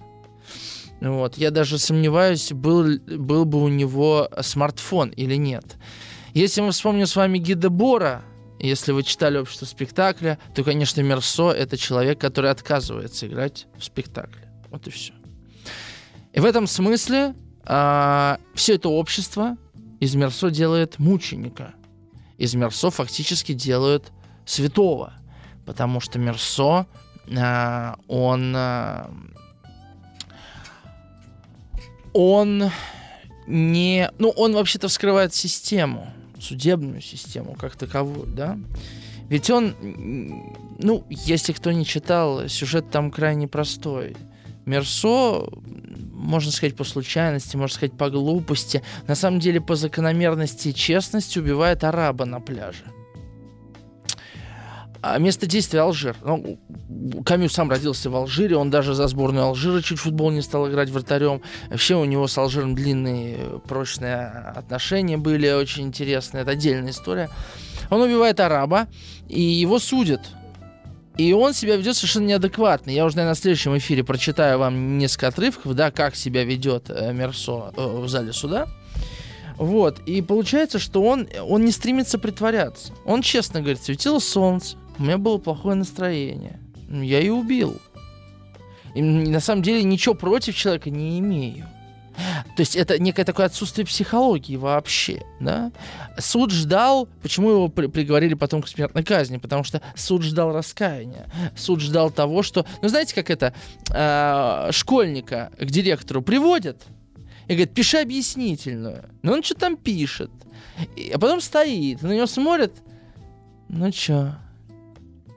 Вот. Я даже сомневаюсь, был, был бы у него смартфон или нет. Если мы вспомним с вами Гида Бора, если вы читали «Общество спектакля», то, конечно, Мерсо — это человек, который отказывается играть в спектакле. Вот и все. И в этом смысле а, все это общество из Мерсо делает мученика. Из Мерсо фактически делают святого. Потому что Мерсо, а, он а, он не... Ну, он вообще-то вскрывает систему, судебную систему как таковую, да? Ведь он, ну, если кто не читал, сюжет там крайне простой. Мерсо, можно сказать, по случайности, можно сказать, по глупости, на самом деле по закономерности и честности убивает араба на пляже. А место действия Алжир. Ну, Камю сам родился в Алжире, он даже за сборную Алжира чуть футбол не стал играть вратарем. Вообще у него с Алжиром длинные прочные отношения были, очень интересные, это отдельная история. Он убивает араба, и его судят. И он себя ведет совершенно неадекватно. Я уже, наверное, в следующем эфире прочитаю вам несколько отрывков, да, как себя ведет э, Мерсо э, в зале суда. Вот, и получается, что он, он не стремится притворяться. Он честно говорит, светило солнце, у меня было плохое настроение. Я и убил. И на самом деле ничего против человека не имею. То есть это некое такое отсутствие психологии вообще, да? Суд ждал, почему его при приговорили потом к смертной казни? Потому что суд ждал раскаяния. Суд ждал того, что... Ну, знаете, как это? Э, школьника к директору приводят и говорит, пиши объяснительную. Ну, он что там пишет. И, а потом стоит, на него смотрит. Ну, чё,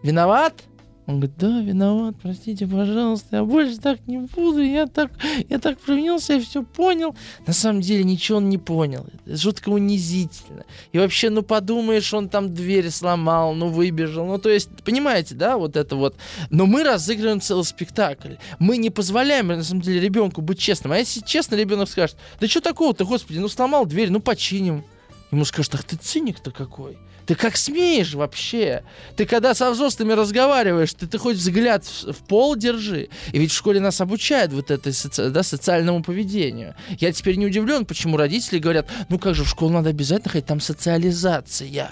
виноват? Он говорит, да, виноват, простите, пожалуйста, я больше так не буду, я так, я так провинился, я все понял. На самом деле ничего он не понял, это жутко унизительно. И вообще, ну подумаешь, он там дверь сломал, ну выбежал, ну то есть, понимаете, да, вот это вот. Но мы разыгрываем целый спектакль. Мы не позволяем, на самом деле, ребенку быть честным. А если честно, ребенок скажет, да что такого-то, господи, ну сломал дверь, ну починим. Ему скажут, ах ты циник-то какой. Ты как смеешь вообще? Ты когда со взрослыми разговариваешь, ты, ты хоть взгляд в, в пол держи. И ведь в школе нас обучают вот этой соци, да, социальному поведению. Я теперь не удивлен, почему родители говорят, ну как же, в школу надо обязательно ходить, там социализация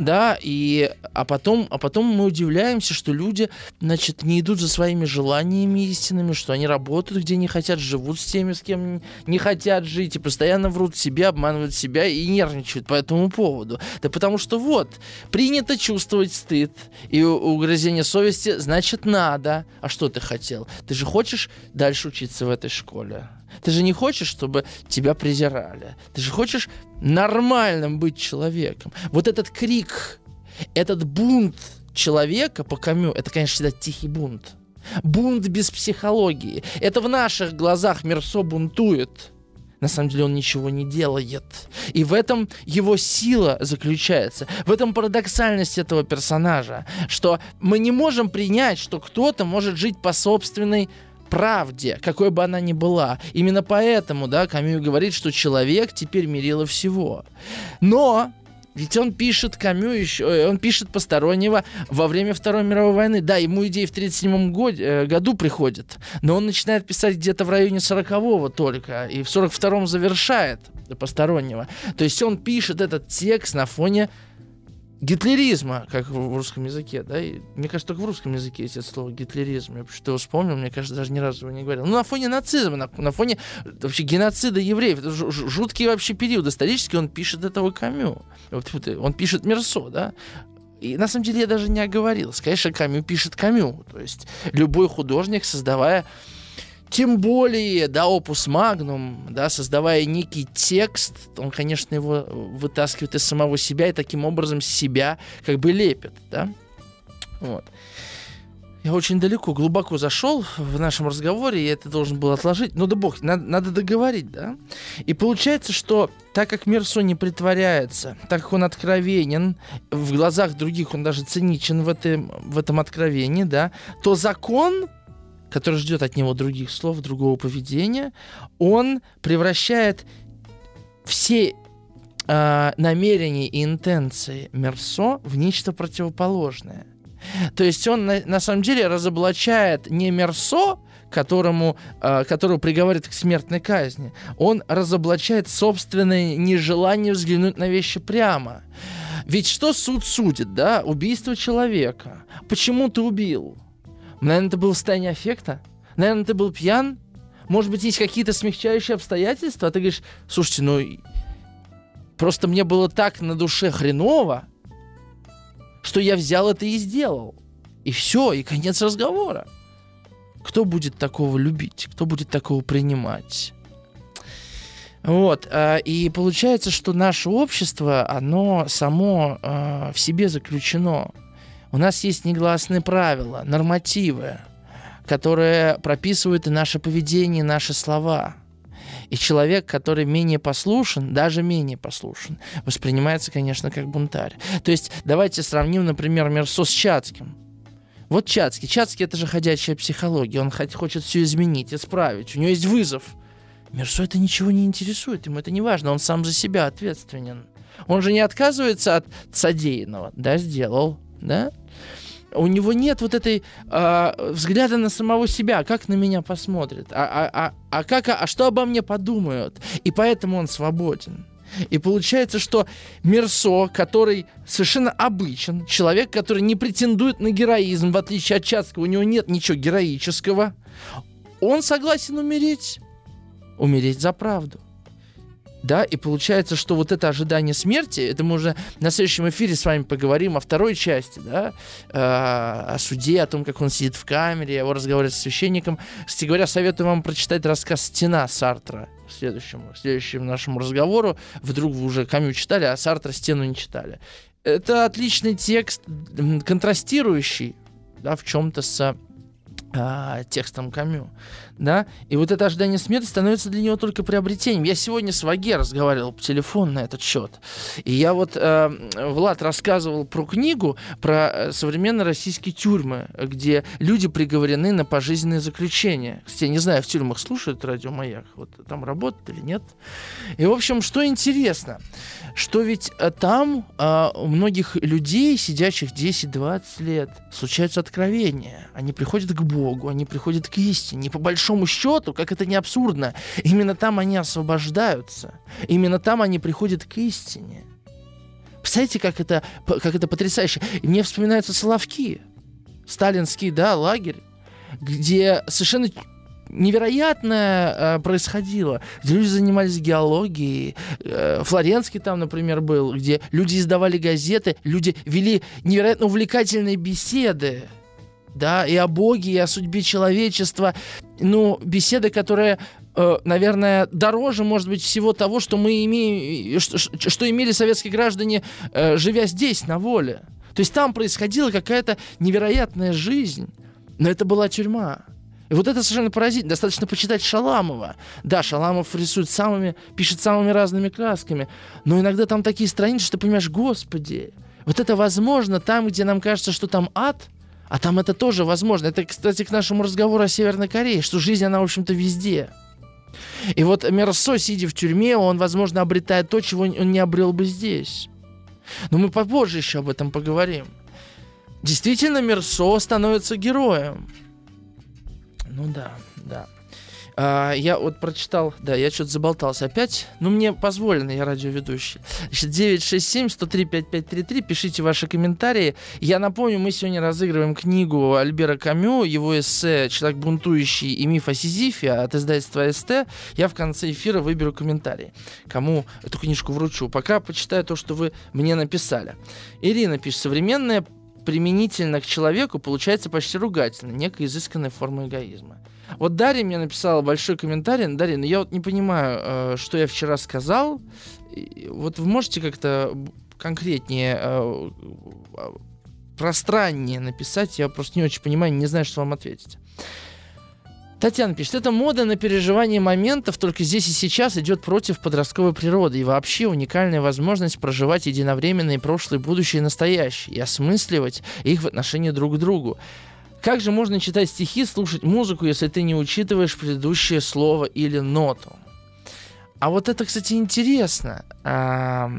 да, и, а, потом, а потом мы удивляемся, что люди, значит, не идут за своими желаниями истинными, что они работают, где не хотят, живут с теми, с кем не хотят жить, и постоянно врут себе, обманывают себя и нервничают по этому поводу. Да потому что вот, принято чувствовать стыд и угрызение совести, значит, надо. А что ты хотел? Ты же хочешь дальше учиться в этой школе? Ты же не хочешь, чтобы тебя презирали. Ты же хочешь нормальным быть человеком. Вот этот крик, этот бунт человека по Камю, это, конечно, всегда тихий бунт. Бунт без психологии. Это в наших глазах Мерсо бунтует. На самом деле он ничего не делает. И в этом его сила заключается. В этом парадоксальность этого персонажа. Что мы не можем принять, что кто-то может жить по собственной правде, какой бы она ни была. Именно поэтому, да, Камю говорит, что человек теперь мерило всего. Но ведь он пишет Камю еще, э, он пишет постороннего во время Второй мировой войны. Да, ему идеи в 1937 год, э, году приходят, но он начинает писать где-то в районе 40-го только, и в 42-м завершает постороннего. То есть он пишет этот текст на фоне гитлеризма, как в русском языке, да, и, мне кажется, только в русском языке есть это слово гитлеризм, я что его вспомнил, мне кажется, даже ни разу его не говорил. Ну, на фоне нацизма, на, на фоне вообще геноцида евреев, это жуткий вообще период исторический, он пишет этого Камю, он пишет Мерсо, да, и на самом деле я даже не оговорился. Конечно, Камю пишет Камю. То есть любой художник, создавая тем более, да, опус магнум, да, создавая некий текст, он, конечно, его вытаскивает из самого себя и таким образом себя как бы лепит, да. Вот. Я очень далеко, глубоко зашел в нашем разговоре, я это должен был отложить. Ну да бог, надо, надо договорить, да? И получается, что так как Мерсо не притворяется, так как он откровенен, в глазах других он даже циничен в этом, в этом откровении, да, то закон который ждет от него других слов, другого поведения, он превращает все э, намерения и интенции Мерсо в нечто противоположное. То есть он на, на самом деле разоблачает не Мерсо, которому, э, которого приговаривает к смертной казни, он разоблачает собственное нежелание взглянуть на вещи прямо. Ведь что суд судит, да? Убийство человека. Почему ты убил? Наверное, ты был в состоянии аффекта? Наверное, ты был пьян? Может быть, есть какие-то смягчающие обстоятельства? А ты говоришь, слушайте, ну, просто мне было так на душе хреново, что я взял это и сделал. И все, и конец разговора. Кто будет такого любить? Кто будет такого принимать? Вот, а, и получается, что наше общество, оно само а, в себе заключено. У нас есть негласные правила, нормативы, которые прописывают и наше поведение, и наши слова. И человек, который менее послушен, даже менее послушен, воспринимается, конечно, как бунтарь. То есть давайте сравним, например, Мерсо с Чацким. Вот Чацкий. Чацкий — это же ходячая психология. Он хочет все изменить, исправить. У него есть вызов. Мерсо это ничего не интересует, ему это не важно, он сам за себя ответственен. Он же не отказывается от содеянного. Да, сделал, да? У него нет вот этой э, взгляда на самого себя, как на меня посмотрят, а, а, а, а, как, а что обо мне подумают. И поэтому он свободен. И получается, что Мерсо, который совершенно обычен, человек, который не претендует на героизм, в отличие от Чацкого, у него нет ничего героического, он согласен умереть. Умереть за правду да, и получается, что вот это ожидание смерти, это мы уже на следующем эфире с вами поговорим о второй части, да, э, о суде, о том, как он сидит в камере, о разговоре с священником. Кстати говоря, советую вам прочитать рассказ «Стена» Сартра в следующем, в следующем нашему разговору. Вдруг вы уже Камю читали, а Сартра «Стену» не читали. Это отличный текст, контрастирующий, да, в чем-то с а, текстом Камю да, и вот это ожидание смерти становится для него только приобретением. Я сегодня с Ваге разговаривал по телефону на этот счет, и я вот, э, Влад рассказывал про книгу, про э, современные российские тюрьмы, где люди приговорены на пожизненное заключение. Кстати, я не знаю, в тюрьмах слушают радио «Маяк», вот там работают или нет. И, в общем, что интересно, что ведь э, там э, у многих людей, сидящих 10-20 лет, случаются откровения. Они приходят к Богу, они приходят к истине, по большому большому счету, как это не абсурдно, именно там они освобождаются. Именно там они приходят к истине. Представляете, как это, как это потрясающе. И мне вспоминаются Соловки. Сталинский, да, лагерь, где совершенно невероятное э, происходило, где люди занимались геологией. Э, Флоренский там, например, был, где люди издавали газеты, люди вели невероятно увлекательные беседы да, и о Боге, и о судьбе человечества. Ну, беседы, которые э, наверное, дороже, может быть, всего того, что мы имеем, что, что имели советские граждане, э, живя здесь, на воле. То есть там происходила какая-то невероятная жизнь, но это была тюрьма. И вот это совершенно поразительно. Достаточно почитать Шаламова. Да, Шаламов рисует самыми, пишет самыми разными красками, но иногда там такие страницы, что ты понимаешь, господи, вот это возможно там, где нам кажется, что там ад – а там это тоже возможно. Это, кстати, к нашему разговору о Северной Корее, что жизнь, она, в общем-то, везде. И вот Мерсо, сидя в тюрьме, он, возможно, обретает то, чего он не обрел бы здесь. Но мы попозже еще об этом поговорим. Действительно, Мерсо становится героем. Ну да, да. А, я вот прочитал, да, я что-то заболтался опять. Ну, мне позволено, я радиоведущий. Значит, 967-103-5533, пишите ваши комментарии. Я напомню, мы сегодня разыгрываем книгу Альбера Камю, его эссе «Человек бунтующий и миф о Сизифе» от издательства СТ. Я в конце эфира выберу комментарии, кому эту книжку вручу. Пока почитаю то, что вы мне написали. Ирина пишет, современная применительно к человеку получается почти ругательно, некая изысканная форма эгоизма. Вот Дарья мне написала большой комментарий. Дарья, ну я вот не понимаю, э, что я вчера сказал. Вот вы можете как-то конкретнее, э, пространнее написать? Я просто не очень понимаю, не знаю, что вам ответить. Татьяна пишет, это мода на переживание моментов, только здесь и сейчас идет против подростковой природы и вообще уникальная возможность проживать единовременно и прошлое, и будущее, и настоящее, и осмысливать их в отношении друг к другу. Как же можно читать стихи, слушать музыку, если ты не учитываешь предыдущее слово или ноту? А вот это, кстати, интересно. А,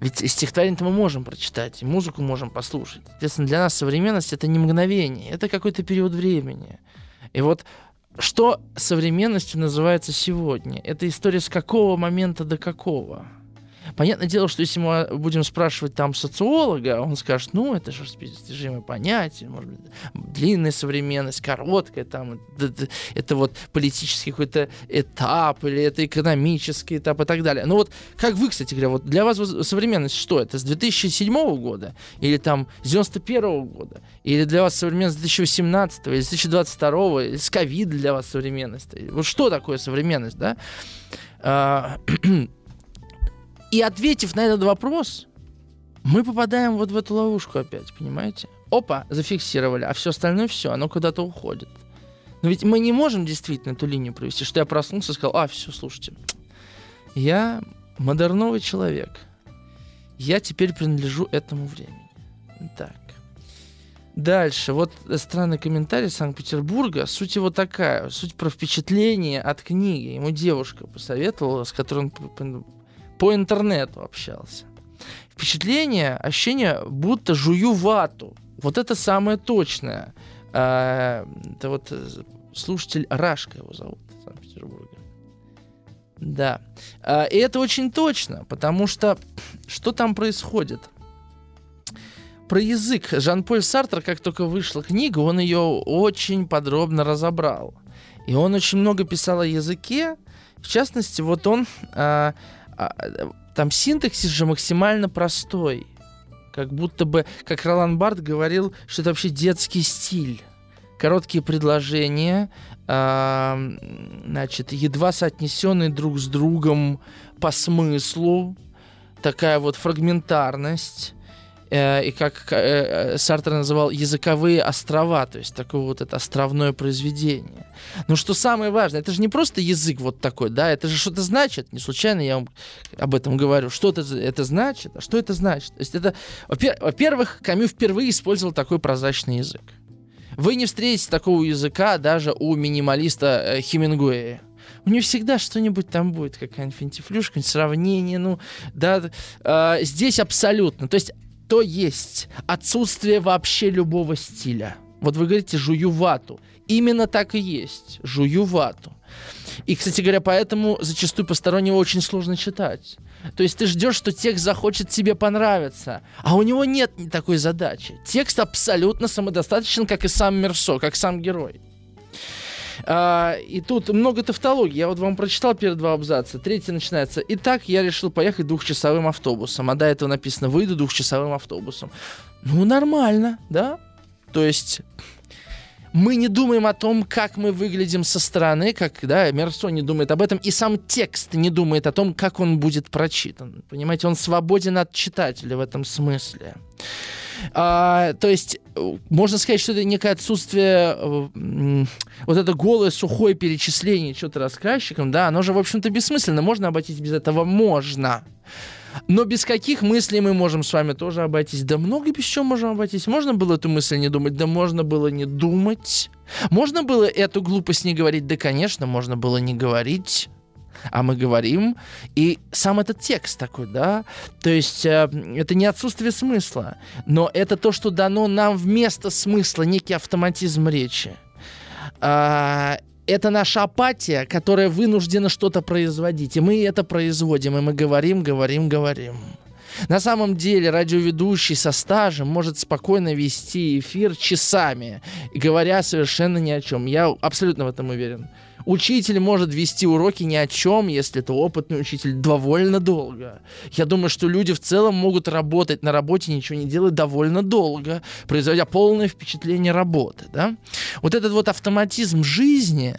ведь стихотворение мы можем прочитать, музыку можем послушать. Соответственно, для нас современность — это не мгновение, это какой-то период времени. И вот что современностью называется сегодня? Это история с какого момента до какого? Понятное дело, что если мы будем спрашивать там социолога, он скажет, ну, это же достижимое понятие, может быть, длинная современность, короткая, там, это, это вот политический какой-то этап, или это экономический этап и так далее. Но вот как вы, кстати говоря, вот для вас современность что? Это с 2007 года? Или там с 91 года? Или для вас современность с 2018 или с 2022 или с ковид для вас современность? Вот что такое современность, да? И ответив на этот вопрос, мы попадаем вот в эту ловушку опять, понимаете? Опа, зафиксировали, а все остальное все, оно куда-то уходит. Но ведь мы не можем действительно эту линию провести, что я проснулся и сказал, а, все, слушайте, я модерновый человек. Я теперь принадлежу этому времени. Так. Дальше. Вот странный комментарий Санкт-Петербурга. Суть его такая. Суть про впечатление от книги. Ему девушка посоветовала, с которой он по интернету общался. Впечатление, ощущение, будто жую вату. Вот это самое точное. А, это вот э, слушатель Рашка его зовут в Санкт-Петербурге. Да. А, и это очень точно, потому что что там происходит? Про язык. Жан-Поль Сартер, как только вышла книга, он ее очень подробно разобрал. И он очень много писал о языке. В частности, вот он а, а, там синтаксис же максимально простой. Как будто бы, как Ролан Барт говорил, что это вообще детский стиль. Короткие предложения, э, значит, едва соотнесенные друг с другом по смыслу, такая вот фрагментарность. Э, и как э, Сартер называл языковые острова, то есть такое вот это островное произведение. Но что самое важное, это же не просто язык вот такой, да, это же что-то значит. Не случайно я вам об этом говорю. Что это, это значит? А что это значит? То есть это, во-первых, Камю впервые использовал такой прозрачный язык. Вы не встретите такого языка даже у минималиста э, Хемингуэя. У него всегда что-нибудь там будет, какая-нибудь финтифлюшка, сравнение, ну, да, э, здесь абсолютно. То есть то есть отсутствие вообще любого стиля. Вот вы говорите «жую вату». Именно так и есть. Жую вату. И, кстати говоря, поэтому зачастую постороннего очень сложно читать. То есть ты ждешь, что текст захочет тебе понравиться, а у него нет такой задачи. Текст абсолютно самодостаточен, как и сам Мерсо, как сам герой. А, и тут много тавтологии. Я вот вам прочитал первые два абзаца. Третий начинается. Итак, я решил поехать двухчасовым автобусом. А до этого написано «выйду двухчасовым автобусом». Ну, нормально, да? То есть мы не думаем о том, как мы выглядим со стороны, как, да, Мерсо не думает об этом, и сам текст не думает о том, как он будет прочитан. Понимаете, он свободен от читателя в этом смысле. А, то есть можно сказать, что это некое отсутствие э, вот это голое, сухое перечисление что-то рассказчикам, да, оно же, в общем-то, бессмысленно. Можно обойтись без этого? Можно. Но без каких мыслей мы можем с вами тоже обойтись? Да много без чего можем обойтись. Можно было эту мысль не думать? Да можно было не думать. Можно было эту глупость не говорить? Да, конечно, можно было не говорить а мы говорим. И сам этот текст такой, да, то есть э, это не отсутствие смысла, но это то, что дано нам вместо смысла, некий автоматизм речи. А, это наша апатия, которая вынуждена что-то производить. И мы это производим, и мы говорим, говорим, говорим. На самом деле радиоведущий со стажем может спокойно вести эфир часами, говоря совершенно ни о чем. Я абсолютно в этом уверен. Учитель может вести уроки ни о чем, если это опытный учитель, довольно долго. Я думаю, что люди в целом могут работать на работе, ничего не делать довольно долго, производя полное впечатление работы. Да? Вот этот вот автоматизм жизни,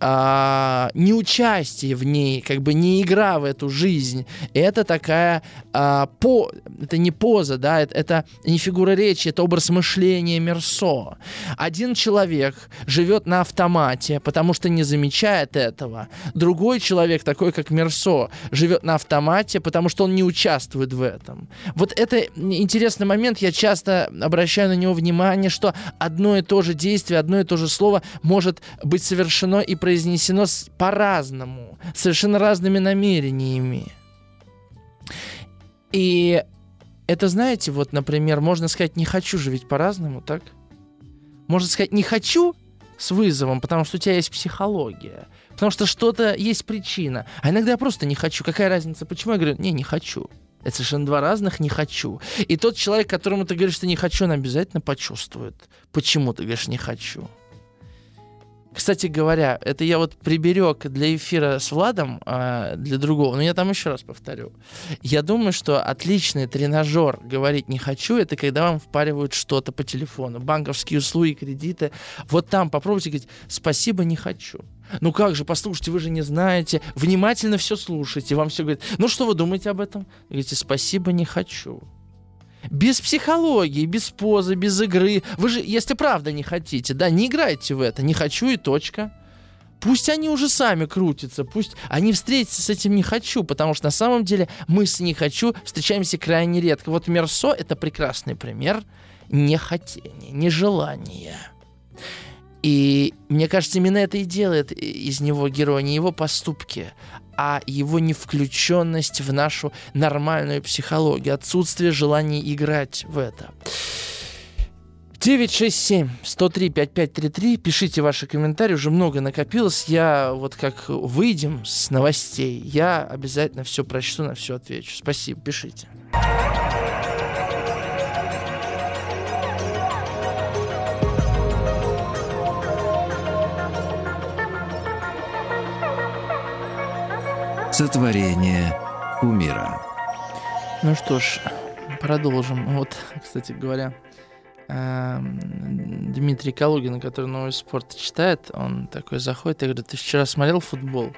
а, неучастие в ней, как бы не игра в эту жизнь, это такая а, по, это не поза, да, это, это не фигура речи, это образ мышления Мерсо. Один человек живет на автомате, потому что не замечает этого. Другой человек, такой как Мерсо, живет на автомате, потому что он не участвует в этом. Вот это интересный момент, я часто обращаю на него внимание, что одно и то же действие, одно и то же слово может быть совершено и произнесено по-разному, совершенно разными намерениями. И это, знаете, вот, например, можно сказать «не хочу» ведь по-разному, так? Можно сказать «не хочу» с вызовом, потому что у тебя есть психология, потому что что-то есть причина. А иногда я просто не хочу. Какая разница? Почему я говорю «не, не хочу»? Это совершенно два разных «не хочу». И тот человек, которому ты говоришь, что не хочу, он обязательно почувствует, почему ты говоришь «не хочу». Кстати говоря, это я вот приберег для эфира с Владом, а, для другого, но я там еще раз повторю. Я думаю, что отличный тренажер «говорить не хочу» — это когда вам впаривают что-то по телефону, банковские услуги, кредиты. Вот там попробуйте говорить «спасибо, не хочу». Ну как же, послушайте, вы же не знаете. Внимательно все слушайте. Вам все говорят, ну что вы думаете об этом? Говорите, спасибо, не хочу. Без психологии, без позы, без игры. Вы же, если правда не хотите, да, не играйте в это. Не хочу и точка. Пусть они уже сами крутятся, пусть они встретятся с этим «не хочу», потому что на самом деле мы с «не хочу» встречаемся крайне редко. Вот Мерсо — это прекрасный пример нехотения, нежелания. И мне кажется, именно это и делает из него героя, не его поступки, а его не включенность в нашу нормальную психологию, отсутствие желания играть в это. 967-103-5533. Пишите ваши комментарии, уже много накопилось. Я вот как выйдем с новостей, я обязательно все прочту, на все отвечу. Спасибо, пишите. Сотворение умира. Ну что ж, продолжим. Вот, кстати говоря, эм, Дмитрий Калугин, который новый спорт читает, он такой заходит и говорит, ты вчера смотрел футбол?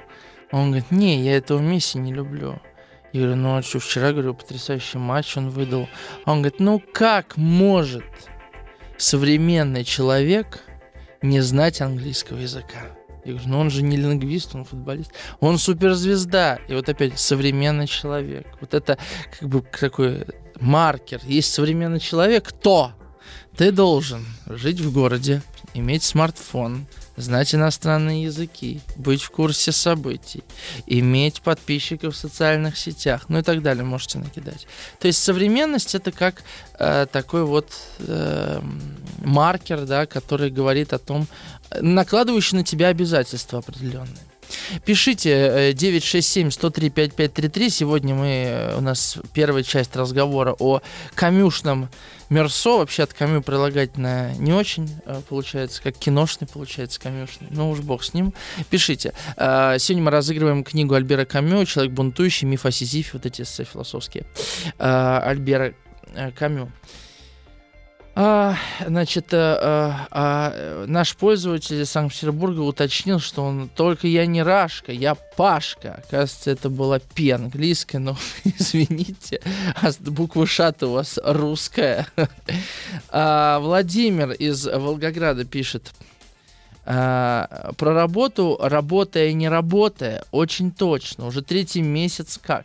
Он говорит, не, я этого Месси не люблю. Я говорю, ну а что, вчера, говорю, потрясающий матч он выдал. Он говорит, ну как может современный человек не знать английского языка? Я говорю, ну он же не лингвист, он футболист. Он суперзвезда. И вот опять современный человек. Вот это как бы такой маркер. Есть современный человек, то ты должен жить в городе, иметь смартфон, знать иностранные языки, быть в курсе событий, иметь подписчиков в социальных сетях, ну и так далее, можете накидать. То есть современность это как э, такой вот э, маркер, да, который говорит о том, накладывающий на тебя обязательства определенные. Пишите 967-103-5533. Э, Сегодня мы, э, у нас первая часть разговора о камюшном Мерсо. Вообще от камю прилагательное не очень э, получается, как киношный получается камюшный. Ну уж бог с ним. Пишите. Сегодня мы разыгрываем книгу Альбера Камю «Человек бунтующий. Миф о Сизифе». Вот эти эссе философские. Альбера Камю. А, значит, а, а, наш пользователь из Санкт-Петербурга уточнил, что он только я не Рашка, я Пашка. Оказывается, это была Пи английская, но извините, а буква Ш-то у вас русская. А, Владимир из Волгограда пишет. А, про работу, работая и не работая, очень точно. Уже третий месяц как.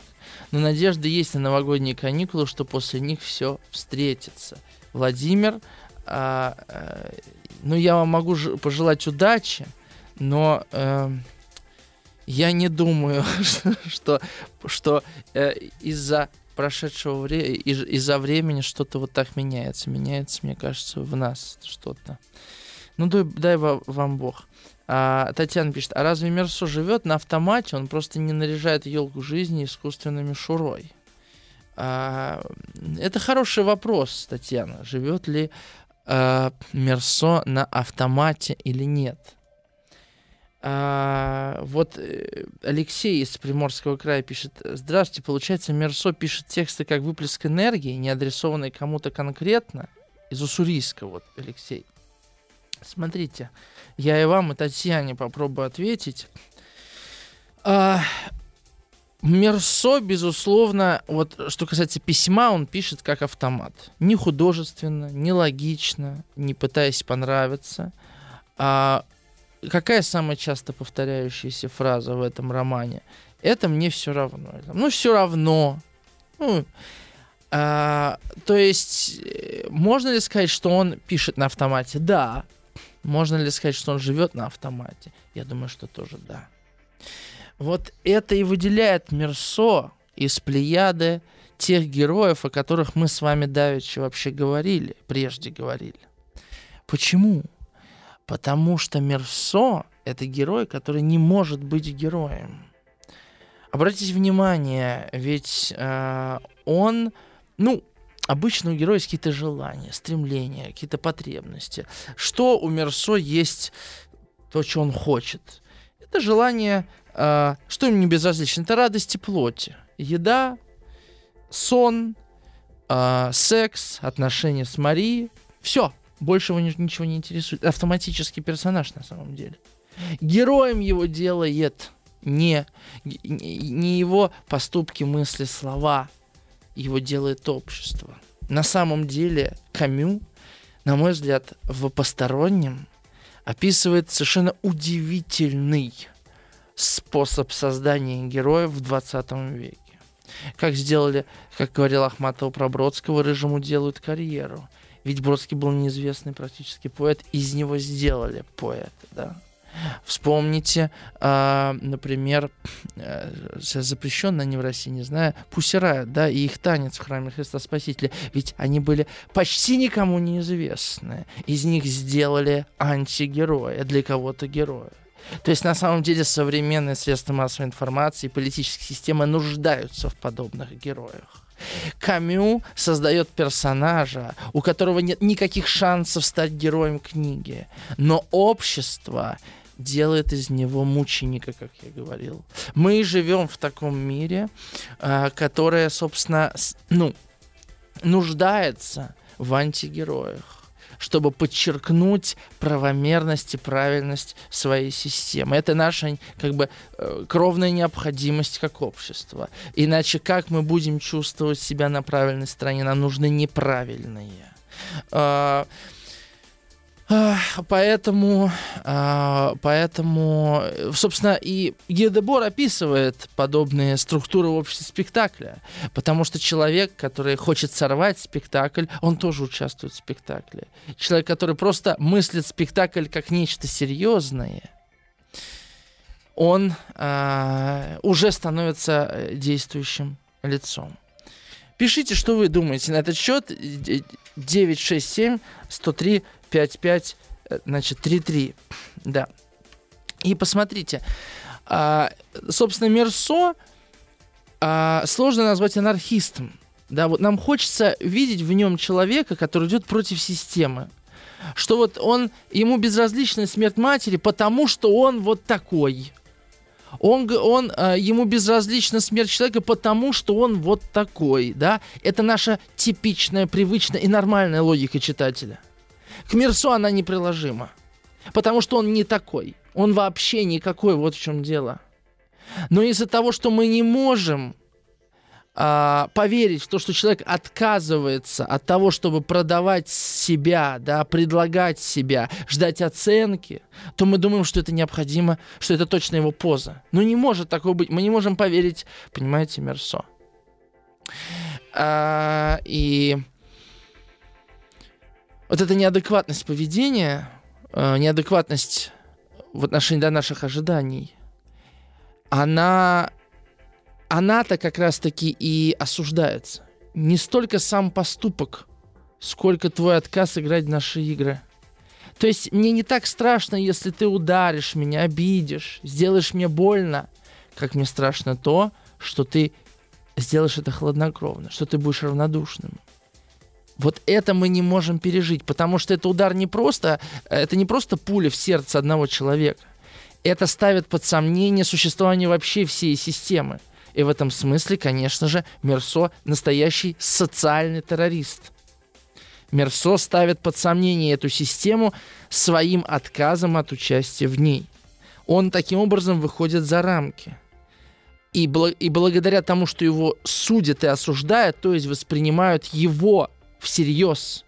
Но надежда есть на новогодние каникулы, что после них все встретится. Владимир. А, а, ну, я вам могу пожелать удачи, но э, я не думаю, что, что э, из-за прошедшего времени, из- из-за времени что-то вот так меняется. Меняется, мне кажется, в нас что-то. Ну, дай, дай вам Бог. А, Татьяна пишет, а разве Мерсо живет на автомате? Он просто не наряжает елку жизни искусственной мишурой. А, это хороший вопрос, Татьяна. Живет ли а, Мерсо на автомате или нет? А, вот э, Алексей из Приморского края пишет, здравствуйте, получается, Мерсо пишет тексты как выплеск энергии, не адресованные кому-то конкретно, из Уссурийска, вот, Алексей. Смотрите, я и вам, и Татьяне попробую ответить. А, Мерсо, безусловно, вот что касается письма, он пишет как автомат. Не художественно, не логично, не пытаясь понравиться. А какая самая часто повторяющаяся фраза в этом романе? Это мне все равно. Ну, все равно. Ну, а, то есть, э, можно ли сказать, что он пишет на автомате? Да. Можно ли сказать, что он живет на автомате? Я думаю, что тоже да. Вот это и выделяет Мерсо из плеяды тех героев, о которых мы с вами давеча вообще говорили, прежде говорили. Почему? Потому что Мерсо — это герой, который не может быть героем. Обратите внимание, ведь э, он, ну, обычно у героя есть какие-то желания, стремления, какие-то потребности. Что у Мерсо есть то, что он хочет? Это желание, э, что ему не безразлично, это радости плоти. Еда, сон, э, секс, отношения с Марией. Все, больше его ничего не интересует. Автоматический персонаж на самом деле. Героем его делает не, не его поступки, мысли, слова. Его делает общество. На самом деле Камю, на мой взгляд, в постороннем описывает совершенно удивительный способ создания героев в 20 веке. Как сделали, как говорил Ахматова про Бродского, рыжему делают карьеру. Ведь Бродский был неизвестный практически поэт, из него сделали поэта, да. Вспомните, э, например, э, запрещенно они в России, не знаю, Пусирают, да, и их танец в храме Христа Спасителя. Ведь они были почти никому неизвестны. Из них сделали антигероя, для кого-то героя. То есть на самом деле современные средства массовой информации и политические системы нуждаются в подобных героях. Камю создает персонажа, у которого нет никаких шансов стать героем книги, но общество делает из него мученика, как я говорил. Мы живем в таком мире, а, которое, собственно, ну, нуждается в антигероях чтобы подчеркнуть правомерность и правильность своей системы. Это наша как бы э, кровная необходимость как общества. Иначе как мы будем чувствовать себя на правильной стороне? Нам нужны неправильные. Поэтому, а, поэтому, собственно, и Гедебор описывает подобные структуры в обществе спектакля, потому что человек, который хочет сорвать спектакль, он тоже участвует в спектакле. Человек, который просто мыслит спектакль как нечто серьезное, он а, уже становится э, действующим лицом. Пишите, что вы думаете на этот счет. 967 103 55, э, значит, 3-3. Да. И посмотрите, а, собственно, Мерсо а, сложно назвать анархистом. Да, вот нам хочется видеть в нем человека, который идет против системы. Что вот он, ему безразлична смерть матери, потому что он вот такой. Он, он, э, ему безразлична смерть человека, потому что он вот такой, да. Это наша типичная, привычная и нормальная логика читателя. К Мирсу она неприложима. Потому что он не такой. Он вообще никакой, вот в чем дело. Но из-за того, что мы не можем а, поверить в то, что человек отказывается от того, чтобы продавать себя, да, предлагать себя, ждать оценки, то мы думаем, что это необходимо, что это точно его поза. Но не может такого быть. Мы не можем поверить, понимаете, Мерсо. А, и вот эта неадекватность поведения, э, неадекватность в отношении до наших ожиданий, она, она-то как раз-таки и осуждается. Не столько сам поступок, сколько твой отказ играть в наши игры. То есть мне не так страшно, если ты ударишь меня, обидишь, сделаешь мне больно, как мне страшно то, что ты сделаешь это хладнокровно, что ты будешь равнодушным. Вот это мы не можем пережить, потому что это удар не просто, это не просто пуля в сердце одного человека. Это ставит под сомнение существование вообще всей системы. И в этом смысле, конечно же, Мерсо настоящий социальный террорист. Мерсо ставит под сомнение эту систему своим отказом от участия в ней. Он таким образом выходит за рамки. И, бл- и благодаря тому, что его судят и осуждают, то есть воспринимают его всерьез,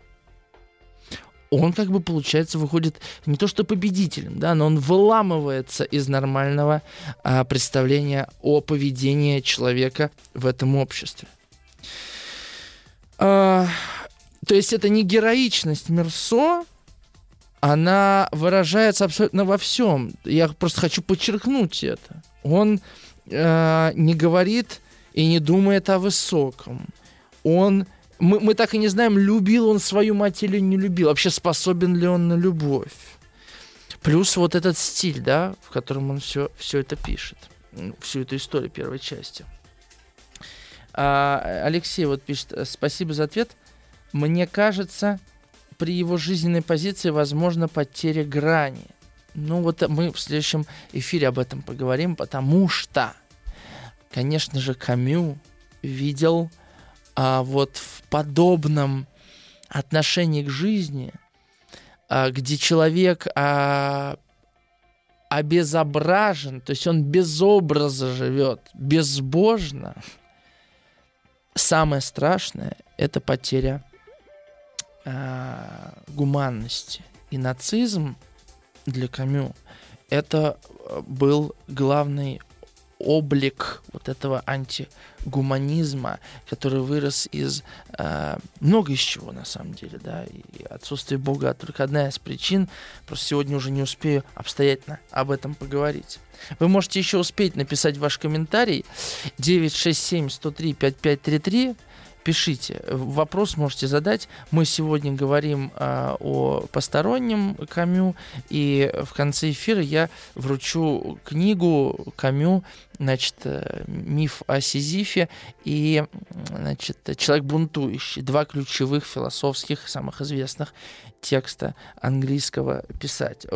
он как бы, получается, выходит не то что победителем, да, но он выламывается из нормального а, представления о поведении человека в этом обществе. А, то есть это не героичность Мерсо, она выражается абсолютно во всем. Я просто хочу подчеркнуть это. Он э, не говорит и не думает о высоком. Он мы, мы так и не знаем, любил он свою мать или не любил, вообще способен ли он на любовь. Плюс вот этот стиль, да, в котором он все, все это пишет, всю эту историю первой части. А, Алексей вот пишет, спасибо за ответ. Мне кажется, при его жизненной позиции возможно потеря грани. Ну вот мы в следующем эфире об этом поговорим, потому что, конечно же, Камю видел а, вот в подобном отношении к жизни, а, где человек а, обезображен, то есть он без образа живет, безбожно, самое страшное – это потеря а, гуманности. И нацизм для Камю – это был главный облик вот этого антигуманизма, который вырос из э, много из чего на самом деле, да, и отсутствие Бога только одна из причин. Просто сегодня уже не успею обстоятельно об этом поговорить. Вы можете еще успеть написать ваш комментарий 967 103 5533 пишите. Вопрос можете задать. Мы сегодня говорим а, о постороннем Камю, и в конце эфира я вручу книгу Камю, значит, э, миф о Сизифе и, значит, человек бунтующий. Два ключевых философских, самых известных текста английского писать,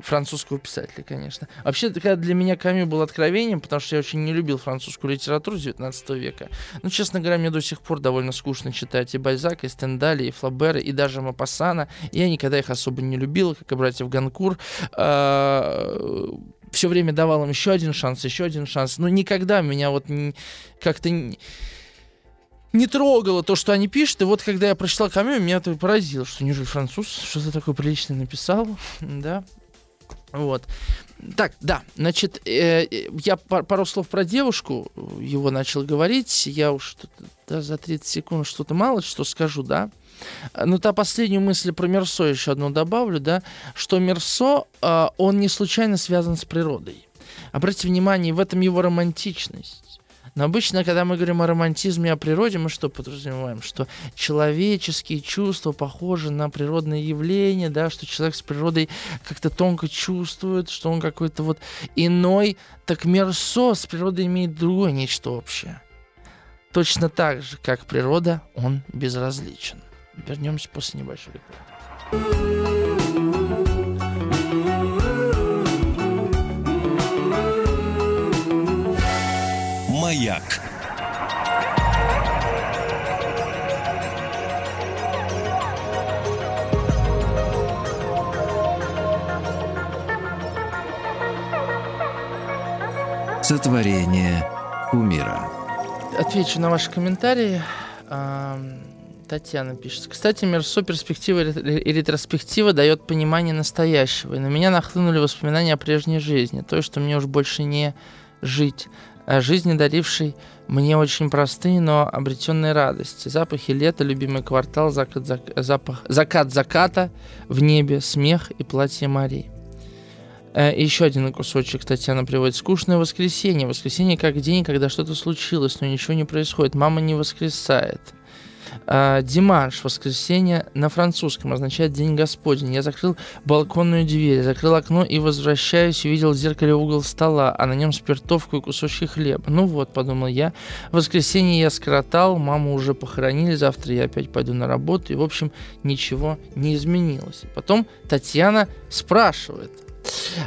французского писателя, конечно. Вообще, для меня Камю был откровением, потому что я очень не любил французскую литературу 19 века. Ну, честно говоря, мне до сих пор довольно скучно читать и Бальзака, и Стендаля, и Флабера, и даже Мапассана. Я никогда их особо не любил, как и братьев Ганкур а, все время давал им еще один шанс, еще один шанс. Но никогда меня вот как-то не трогало то, что они пишут. И вот когда я прочитал Камю, меня это поразило, что неужели француз что-то такое приличное написал, да. Вот. Так, да, значит, э, я пар- пару слов про девушку его начал говорить. Я уж да, за 30 секунд что-то мало что скажу, да. Ну, та последнюю мысль про Мерсо еще одну добавлю, да, что Мерсо, э, он не случайно связан с природой. Обратите внимание, в этом его романтичность. Но обычно, когда мы говорим о романтизме, о природе, мы что подразумеваем? Что человеческие чувства похожи на природные явления, да, что человек с природой как-то тонко чувствует, что он какой-то вот иной. Так Мерсо с природой имеет другое нечто общее. Точно так же, как природа, он безразличен. Вернемся после небольшой рекламы. Маяк. Сотворение умира. Отвечу на ваши комментарии. Татьяна пишет. Кстати, Мерсо перспектива и ретроспектива дает понимание настоящего. И на меня нахлынули воспоминания о прежней жизни. То, что мне уж больше не жить. О жизни, дарившей мне очень простые, но обретенные радости. Запахи лета, любимый квартал, закат, зак, запах, закат заката в небе, смех и платье Марии. Э, еще один кусочек Татьяна приводит. Скучное воскресенье. Воскресенье как день, когда что-то случилось, но ничего не происходит. Мама не воскресает. А, Диманш, воскресенье на французском означает День Господень. Я закрыл балконную дверь, закрыл окно и возвращаюсь, увидел в зеркале угол стола, а на нем спиртовку и кусочки хлеба. Ну вот, подумал я, воскресенье я скоротал, маму уже похоронили, завтра я опять пойду на работу, и, в общем, ничего не изменилось. Потом Татьяна спрашивает,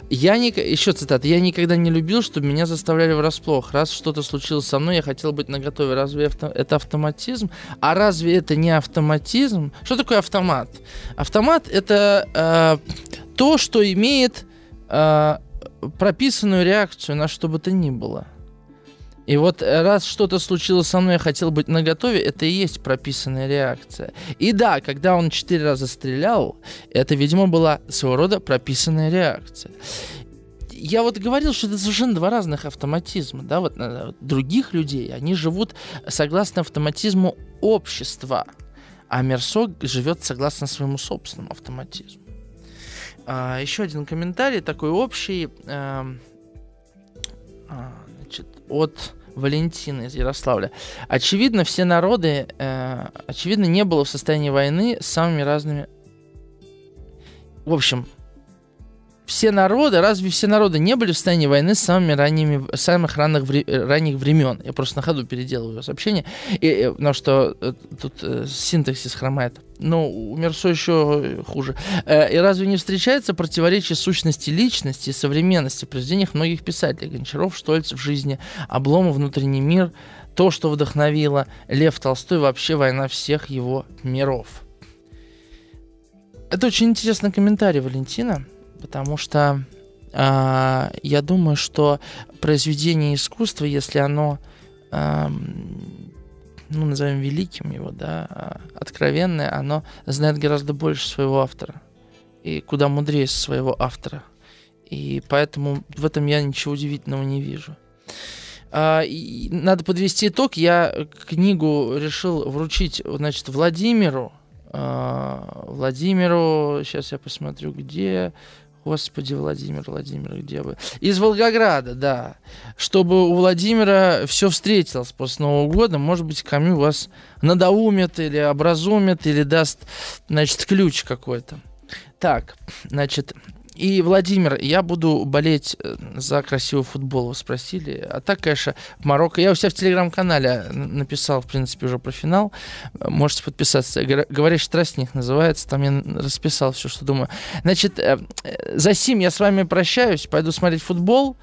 я не... Еще цитата. Я никогда не любил, чтобы меня заставляли врасплох. Раз что-то случилось со мной, я хотел быть наготове. Разве авто... это автоматизм? А разве это не автоматизм? Что такое автомат? Автомат — это э, то, что имеет э, прописанную реакцию на что бы то ни было. И вот раз что-то случилось со мной, я хотел быть наготове, это и есть прописанная реакция. И да, когда он четыре раза стрелял, это, видимо, была своего рода прописанная реакция. Я вот говорил, что это совершенно два разных автоматизма, да, вот э, других людей, они живут согласно автоматизму общества, а Мерсо живет согласно своему собственному автоматизму. А, еще один комментарий такой общий. Э, значит, от Валентины из Ярославля. Очевидно, все народы, э, очевидно, не было в состоянии войны с самыми разными... В общем, все народы, разве все народы не были в состоянии войны с самыми ранними, самых ранних, вре, ранних времен? Я просто на ходу переделываю сообщение, и, и, потому что э, тут э, синтаксис хромает. Ну, у Мерсо еще хуже. Э, и разве не встречается противоречие сущности личности и современности в произведениях многих писателей? Гончаров, Штольц в жизни, Обломов, внутренний мир, то, что вдохновило Лев Толстой, вообще война всех его миров. Это очень интересный комментарий Валентина потому что э, я думаю, что произведение искусства, если оно, э, ну, назовем великим его, да, откровенное, оно знает гораздо больше своего автора и куда мудрее своего автора. И поэтому в этом я ничего удивительного не вижу. И надо подвести итог. Я книгу решил вручить, значит, Владимиру. Владимиру, сейчас я посмотрю, где Господи, Владимир, Владимир, где вы? Из Волгограда, да. Чтобы у Владимира все встретилось после Нового года, может быть, Камю вас надоумит или образумит, или даст, значит, ключ какой-то. Так, значит, и, Владимир, я буду болеть э, за красивый футбол, вы спросили. А так, конечно, Марокко. Я у себя в телеграм-канале написал, в принципе, уже про финал. Можете подписаться. Говоришь, страстник называется. Там я расписал все, что думаю. Значит, э, э, за сим я с вами прощаюсь. Пойду смотреть футбол.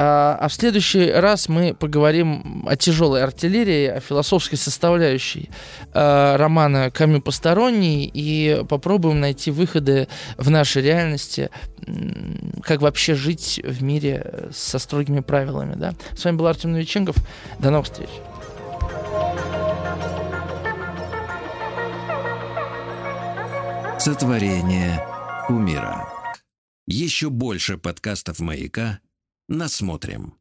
А, а в следующий раз мы поговорим о тяжелой артиллерии, о философской составляющей а, романа Камю Посторонний и попробуем найти выходы в нашей реальности, как вообще жить в мире со строгими правилами. Да? С вами был Артем Новиченков. До новых встреч. Сотворение умира. Еще больше подкастов «Маяка» насмотрим.